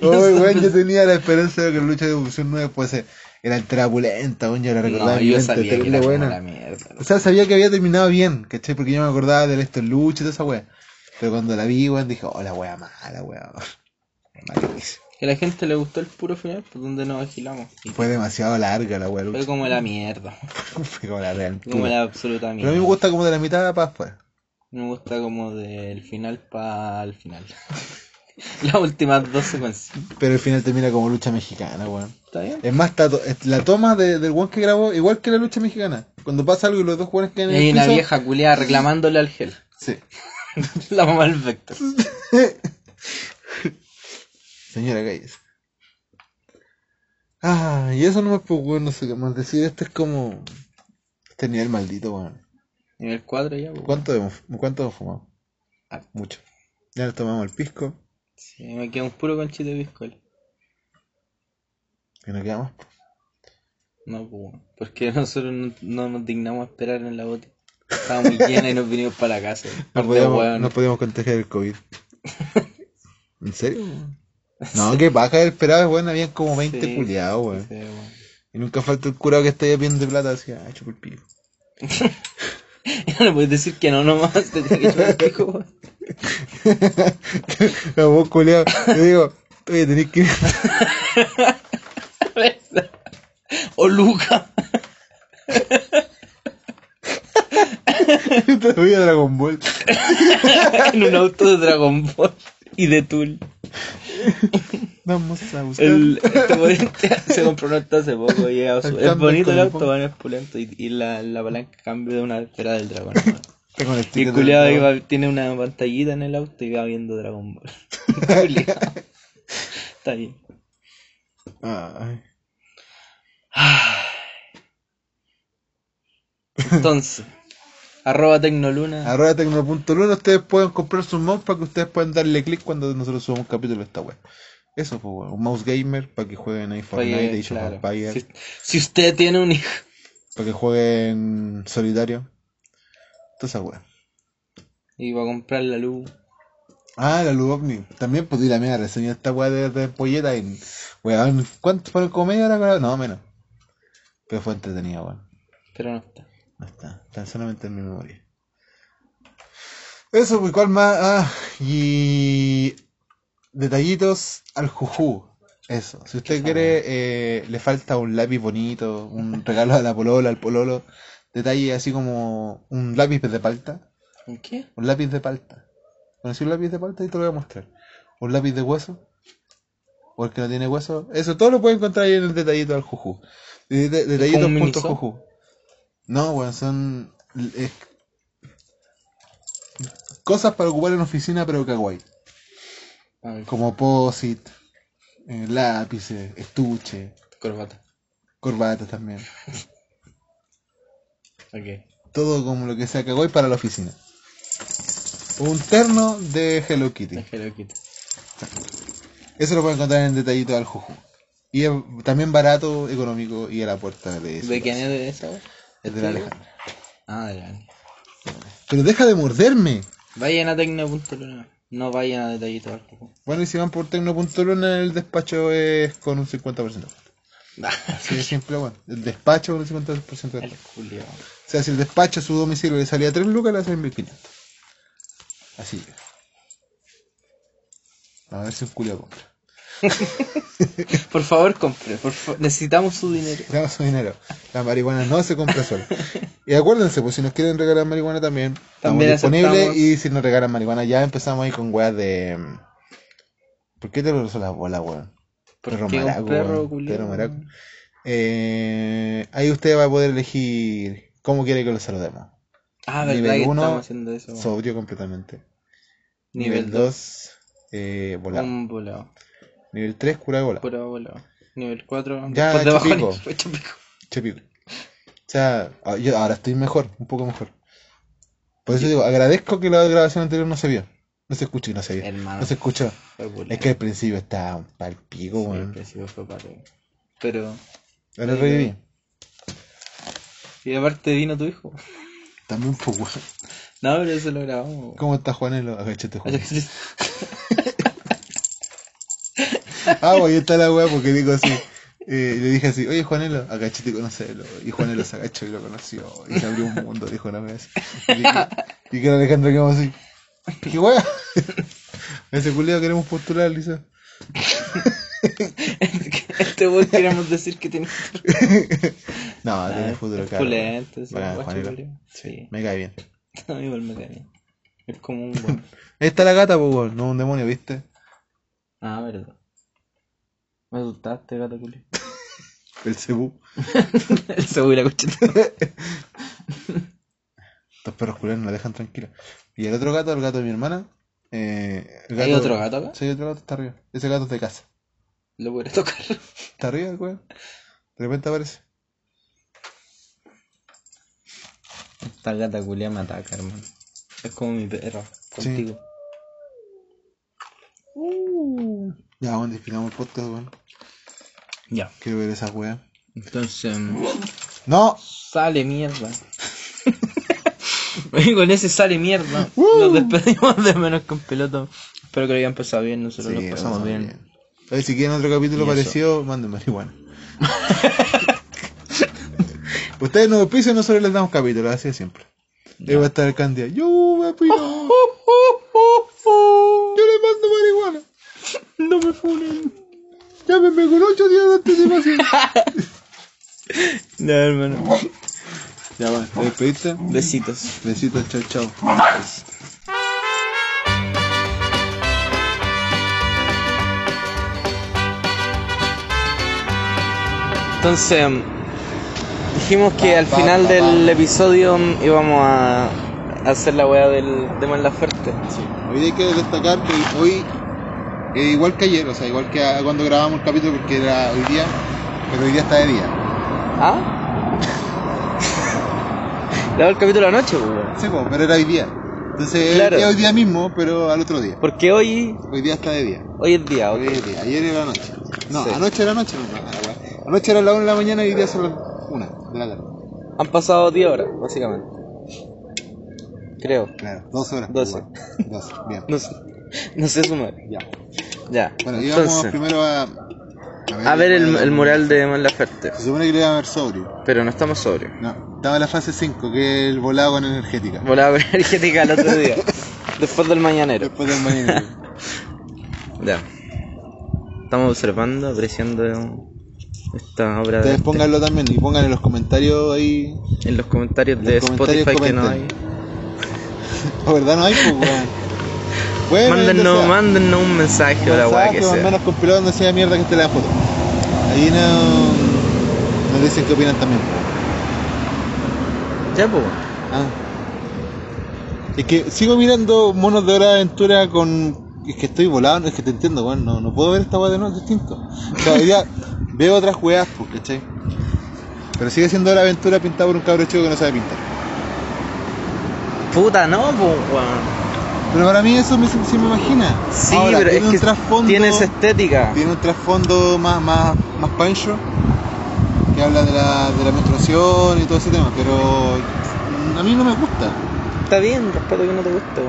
Uy, weón, yo tenía la esperanza de que la lucha de evolución 9 fuese era terapulenta, weón, yo la recordaba No, yo sabía que era como buena. la mierda. O sea, sabía que había terminado bien, ¿cachai? Porque yo me acordaba de esto lucha y toda esa wea. Pero cuando la vi, weón, dije, oh, la wea mala, wea. Malísima. Que a la gente le gustó el puro final, pues donde nos agilamos. Y Fue demasiado larga la wea fue como la mierda. Fue como la real. Fue como la absoluta Pero a mierda. mí me gusta como de la mitad para afuera. Me gusta como del final para el final. Las últimas dos secuencias. Pero el final termina como lucha mexicana, weón. ¿Está bien? Es más, está to- es- la toma de, del weón que grabó, igual que la lucha mexicana. Cuando pasa algo y los dos jugadores quedan Y en el una piso. vieja culiada reclamándole al gel. Sí. La mamá del Vector. Señora Calles. Ah, y eso no me pues, weón, no sé qué más decir. Este es como. Este nivel maldito, weón. Nivel 4 ya, pues. ¿Cuánto hemos, cuánto hemos fumado? Ah. Mucho. Ya nos tomamos el pisco. Sí, me queda un puro conchito de biscuit. Y nos quedamos. No, pues, bueno, porque nosotros no, no nos dignamos a esperar en la bota. Estaba muy llena y nos vinimos para la casa. No podíamos, no podíamos contagiar el COVID. ¿En serio? weón? No, que baja el esperado, weón. Habían como 20 Sí, culiados, weón. sí, weón. Y nunca falta el curado que está ahí bien de plata. Así, ah, chupa el pico. No le puedes decir que no nomás, te tiene que chupar el pico, weón. A vos, culiado. Yo digo, oye, tenés que. O Luca. Te voy a Dragon Ball. en un auto de Dragon Ball y de Tool. Vamos a buscar. El, este se compró un auto hace poco y es, bonito el auto, weón, es pulento y, y la, la palanca cambia de una esfera del dragón. Y el culiado iba, tiene una pantallita en el auto y va viendo Dragon Ball. Está bien. Ay. Entonces, arroba Tecnoluna. Arroba tecno.luna, ustedes pueden comprar sus mouse para que ustedes puedan darle clic cuando nosotros subamos un capítulo de esta web. Eso, pues, weón. Un mouse gamer para que jueguen ahí Fortnite, Oye, claro, si, si usted tiene un hijo, para que jueguen solitario. Toda esa wea. y va a comprar la luz, Ah, la Ludovni. También pues la media reseña esta weá de, de polleta y weón, ¿cuánto fueron como media hora? No, menos. Pero fue entretenida, weón. pero no está. No está, está solamente en mi memoria. Eso, pues, ¿cuál más? Ah, y detallitos al juju. Eso, si usted quiere, eh, le falta un lápiz bonito, un regalo a la polola, al pololo, detalle así como un lápiz de palta, ¿En qué? un lápiz de palta. ¿Conocí un lápiz de palta? Y te lo voy a mostrar. Un lápiz de hueso, o el que no tiene hueso, eso todo lo puede encontrar ahí en el detallito al juju. De- No, weón, son es- cosas para ocupar en oficina, pero kawaii. Como posit, eh, lápices, estuche, corbata. corbatas también. Ok. Todo como lo que sea kawaii para la oficina. Un terno de Hello Kitty. Déjalo quito. Eso lo pueden encontrar en el detallito del juju. Y es también barato, económico y a la puerta de su ¿De quién casa. es esa? Es de la Alejandra. Ah, de la Pero deja de morderme. Vayan a tecno.luna. No vayan a detallitos tampoco. Bueno, y si van por tecno.luna, el despacho es con un 50%. Así de simple, bueno. El despacho con un 50% de El Julio. O sea, si el despacho a su domicilio le salía 3 lucas, le hacen 1500. Así que. A ver si un culio compra. Por favor, compre. Por fa- Necesitamos su dinero. Damos su dinero. La marihuana no se compra sola. Y acuérdense, pues si nos quieren regalar marihuana también, estamos También disponibles. aceptamos. Y si nos regalan marihuana, ya empezamos ahí con weas de. ¿Por qué te lo uso las bolas, weón? Perro maraco, perro culiao. Perro maraco. Eh, ahí usted va a poder elegir cómo quiere que lo saludemos. Ah, verdad Nivel que uno, estamos haciendo eso. Sobrio completamente. Nivel Nivel 2. 2, eh, volado. Un volado. Nivel 3, cura de bola. Nivel 4. Ya, después de fue chupico. Chepico. O sea, ah, yo ahora estoy mejor, un poco mejor. Por eso digo, agradezco que la grabación anterior no se vio. No se escuchó y no se vio. Hermano. No se escuchó. Es que al principio estaba pal pico, Sí, al weón. principio fue pato. Pero. Ahora reviví. Y aparte vino tu hijo. También, pues, weón. No, pero eso lo grabamos. ¿Cómo está Juanelo? Agáchate, Juan. Ah, pues ahí está la weá porque digo así. eh, le dije así, oye Juanelo, agáchate y conocelo. Y Juanelo se agachó y lo conoció. Y se abrió un mundo, dijo una vez. Y que, y que Alejandro quedó así. ¿Qué weá? Ese culiado queremos postular, Lisa. Este weón queremos decir que tiene. No, tiene futuro, es cabrón. pulento, Bacán, guacho, Juanelo. Sí. Me cae bien. A mí igual me cae bien. Es como un weón. Ahí está la gata, pues, weón. No un demonio, ¿viste? Ah, verdad. Me asustaste, gato culio. El cebú. Se voy a la cocheta. Estos perros culiados no la dejan tranquila. Y el otro gato, el gato de mi hermana. Eh, el ¿Hay otro gato acá? Sí, otro gato está arriba. Ese gato es de casa. Lo podré tocar. Está arriba el weón. De repente aparece. Esta gata culia me ataca, hermano. Es como mi perro. Contigo. Ya, vamos, despidamos el podcast, weón. Ya. Quiero ver esa wea. Entonces. mm, ¡No! Sale mierda. Con ese sale mierda. Nos despedimos de menos con piloto. Espero que lo hayan pasado bien. Nosotros Sí, lo pasamos pasamos bien. Oye, si quieren otro capítulo parecido, manden marihuana. Ustedes nos auspician, nosotros les damos capítulos, así de siempre. Ahí va a estar el candida. Yo me pido. Yo le mando marihuana. No me funen. Llámenme con 8 días de anticipación. Ya, hermano. ya, va, ¿te despediste? Besitos. Besitos, chao, chao. Entonces, dijimos que al final del episodio íbamos a hacer la weá del de Mon Laferte. Sí. Hoy hay que destacar que hoy, eh, igual que ayer, o sea, igual que a- cuando grabamos el capítulo, porque era hoy día, pero hoy día está de día. ¿Ah? Grabó el capítulo anoche, weón. Sí, pero era hoy día. Entonces, Claro. hoy día mismo, pero al otro día. Porque hoy, Hoy día está de día. hoy es día, ok. Hoy es día. Ayer era noche. No, Sí. anoche era noche. No, no, no, weá. Anoche era la 1 de la mañana y hoy día son las 1 de la tarde. Han pasado 10 horas, básicamente. Creo. Claro, 12 horas. 12. 12, bien. No sé, no sé sumar. Ya. Ya. Bueno, íbamos Entonces, primero a... a ver el, el mural de Mon Laferte. Se supone que lo iba a ver sobrio. Pero no estamos sobrios. No, estaba en la fase 5, que es el volado con energética. Volaba con energética el otro día. Después del mañanero. Después del mañana. Ya. Estamos observando, apreciando esta obra de Ustedes pónganlo también y pongan en los comentarios ahí. en los comentarios En de comentarios Spotify que no hay. La verdad no hay, pues. Bueno, Mándennos, sea. mándennos un mensaje o la weá que Mensaje, sea. menos compilado donde sea mierda que esté la foto. Ahí no. Nos dicen qué opinan también. Ya, pues. Ah. Es que sigo mirando monos de hora de aventura con. Es que estoy volado, es que te entiendo, weón. No, no puedo ver esta weá de nuevo, es distinto. O sea, veo otras weas, pues, ¿cachai? Pero sigue siendo hora de aventura pintado por un cabro chico que no sabe pintar. Puta, no, pues, weón. Pero para mí eso me, se me imagina. Sí, Ahora, pero es tiene un que trasfondo. tiene esa estética. tiene un trasfondo más, más, más pancho que habla de la, de la menstruación y todo ese tema, pero a mí no me gusta. Está bien, respeto que no te guste.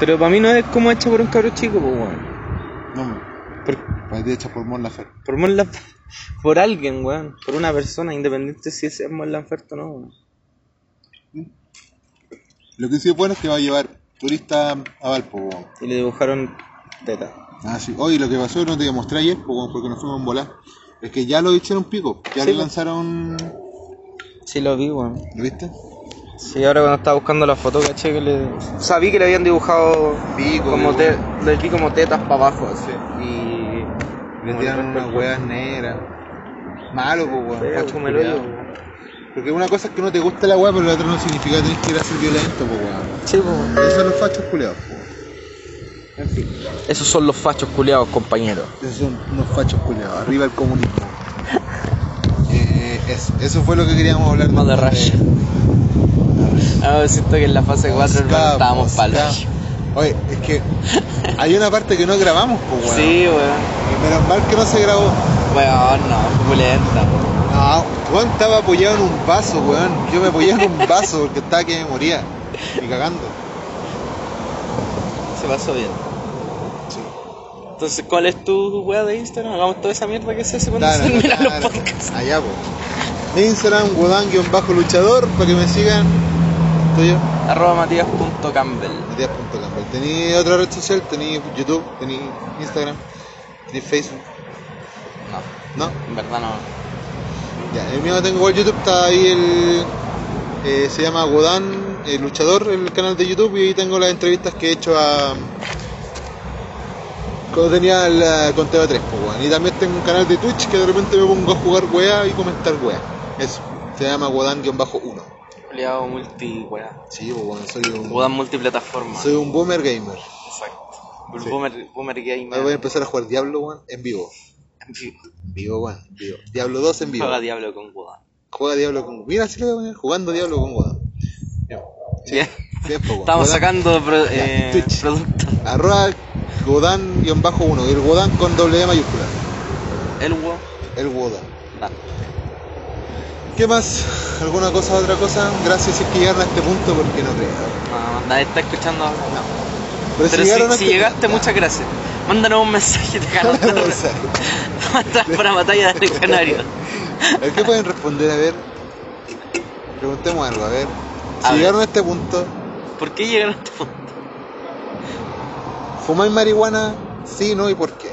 Pero para mí no es como hecha por un cabro chico, pues, weón. No, Por, parece hecha por Mon Laferte. por, Mon por alguien, weón. Por una persona, independiente si es Mon Laferte o no, weón. Lo que sí es bueno es que va a llevar turistas a Valpo. Y le dibujaron teta. Ah, sí. Oye, lo que pasó, no te mostré ayer, porque nos fuimos en volar. Es que ya lo hicieron pico, ya Sí, le lanzaron. Sí, lo vi, weón. ¿Lo viste? Sí, ahora cuando estaba buscando la foto, caché que le... Sabí que le habían dibujado Pico, como te... le vi como tetas para abajo, así. Y... Le tiraron unas weas negras. Malo, pues, weón. Porque una cosa es que no te gusta la wea, pero la otra no significa que tenés que ir a ser violento, pues, weón. Sí, pues. Esos son los fachos culiados, pues. En fin, Esos son los fachos culiados, compañeros. esos son unos fachos culiados. Arriba el comunismo. eh, eso, eso fue lo que queríamos hablar. Más de después raya. No, siento que en la fase 4 hermano, estábamos palos. Oye, es que hay una parte que no grabamos, pues, weón. Sí, weón. Y menos mal que no se grabó. Weón, no, pulenta. No, weón estaba apoyado en un vaso, weón. Yo me apoyaba en un vaso porque estaba que me moría. Y cagando. Se pasó bien. Sí. Entonces, ¿cuál es tu weá de Instagram? Hagamos toda esa mierda que se hace cuando se terminan los podcasts. Allá, po. Instagram, Wodan-luchador, para que me sigan. Tuyo, Arroba matías.campbell. Matías.campbell. Tení otra red social, tení YouTube, tení Instagram, tení Facebook. No, ¿No? en verdad no. Ya, el mío tengo igual YouTube, está ahí el. eh, se llama Wodan el Luchador, el canal de YouTube, y ahí tengo las entrevistas que he hecho a. Cuando tenía el con TV3, pues, weón. Y también tengo un canal de Twitch que de repente me pongo a jugar weá y comentar weá. Eso, se llama Wodan-1. Culiado multi, weá. Sí, pues, weón, soy un. Juegan multiplataforma. Soy un boomer gamer. Exacto. Un Sí. boomer, boomer gamer. Ahora voy a empezar a jugar Diablo, weón, en vivo. En vivo. En vivo, weón, en vivo. Diablo 2 en vivo. Juega Diablo con Wodan. Juega Diablo con. Mira, así lo voy a poner, jugando Diablo con Wodan. Bien. Estamos sacando pro- eh, Twitch. productos. Arroba Godan-1, el Godan con doble E mayúscula. El wo. El Godan. Nah. ¿Qué más? ¿Alguna cosa, otra cosa? Gracias si es que llegaron a este punto porque no creo. No, nadie está escuchando. Pero, Pero si, si este llegaste, punto- muchas gracias. Mándanos un mensaje de. Mándanos para batalla del canario. A ver, ¿qué pueden responder? A ver. Preguntemos algo, a ver. Si A ver. llegaron a este punto, ¿Por qué llegaron a este punto? ¿fumáis marihuana? Sí, no y por qué.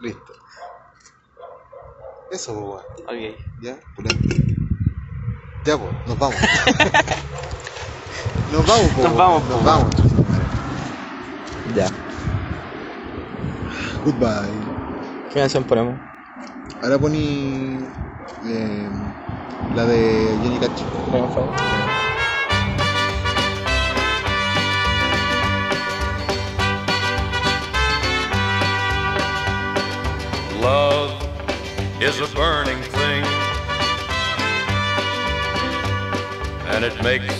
Listo. Eso, pues. Ok. Ya, pulento. Ya, pues, nos vamos. nos vamos, po, Nos weón. vamos, Nos po. vamos. Ya. Goodbye. ¿Qué canción ponemos? Ahora poní eh, la de Jenny Cacho. Love is a burning thing, and it makes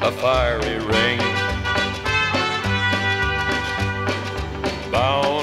a fiery ring.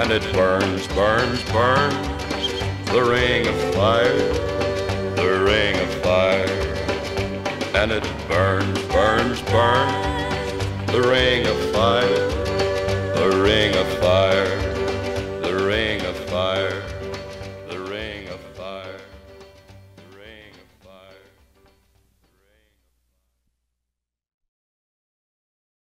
And it burns, burns, burns, the ring of fire, the ring of fire. And it burns, burns, burns, the ring of fire, the ring of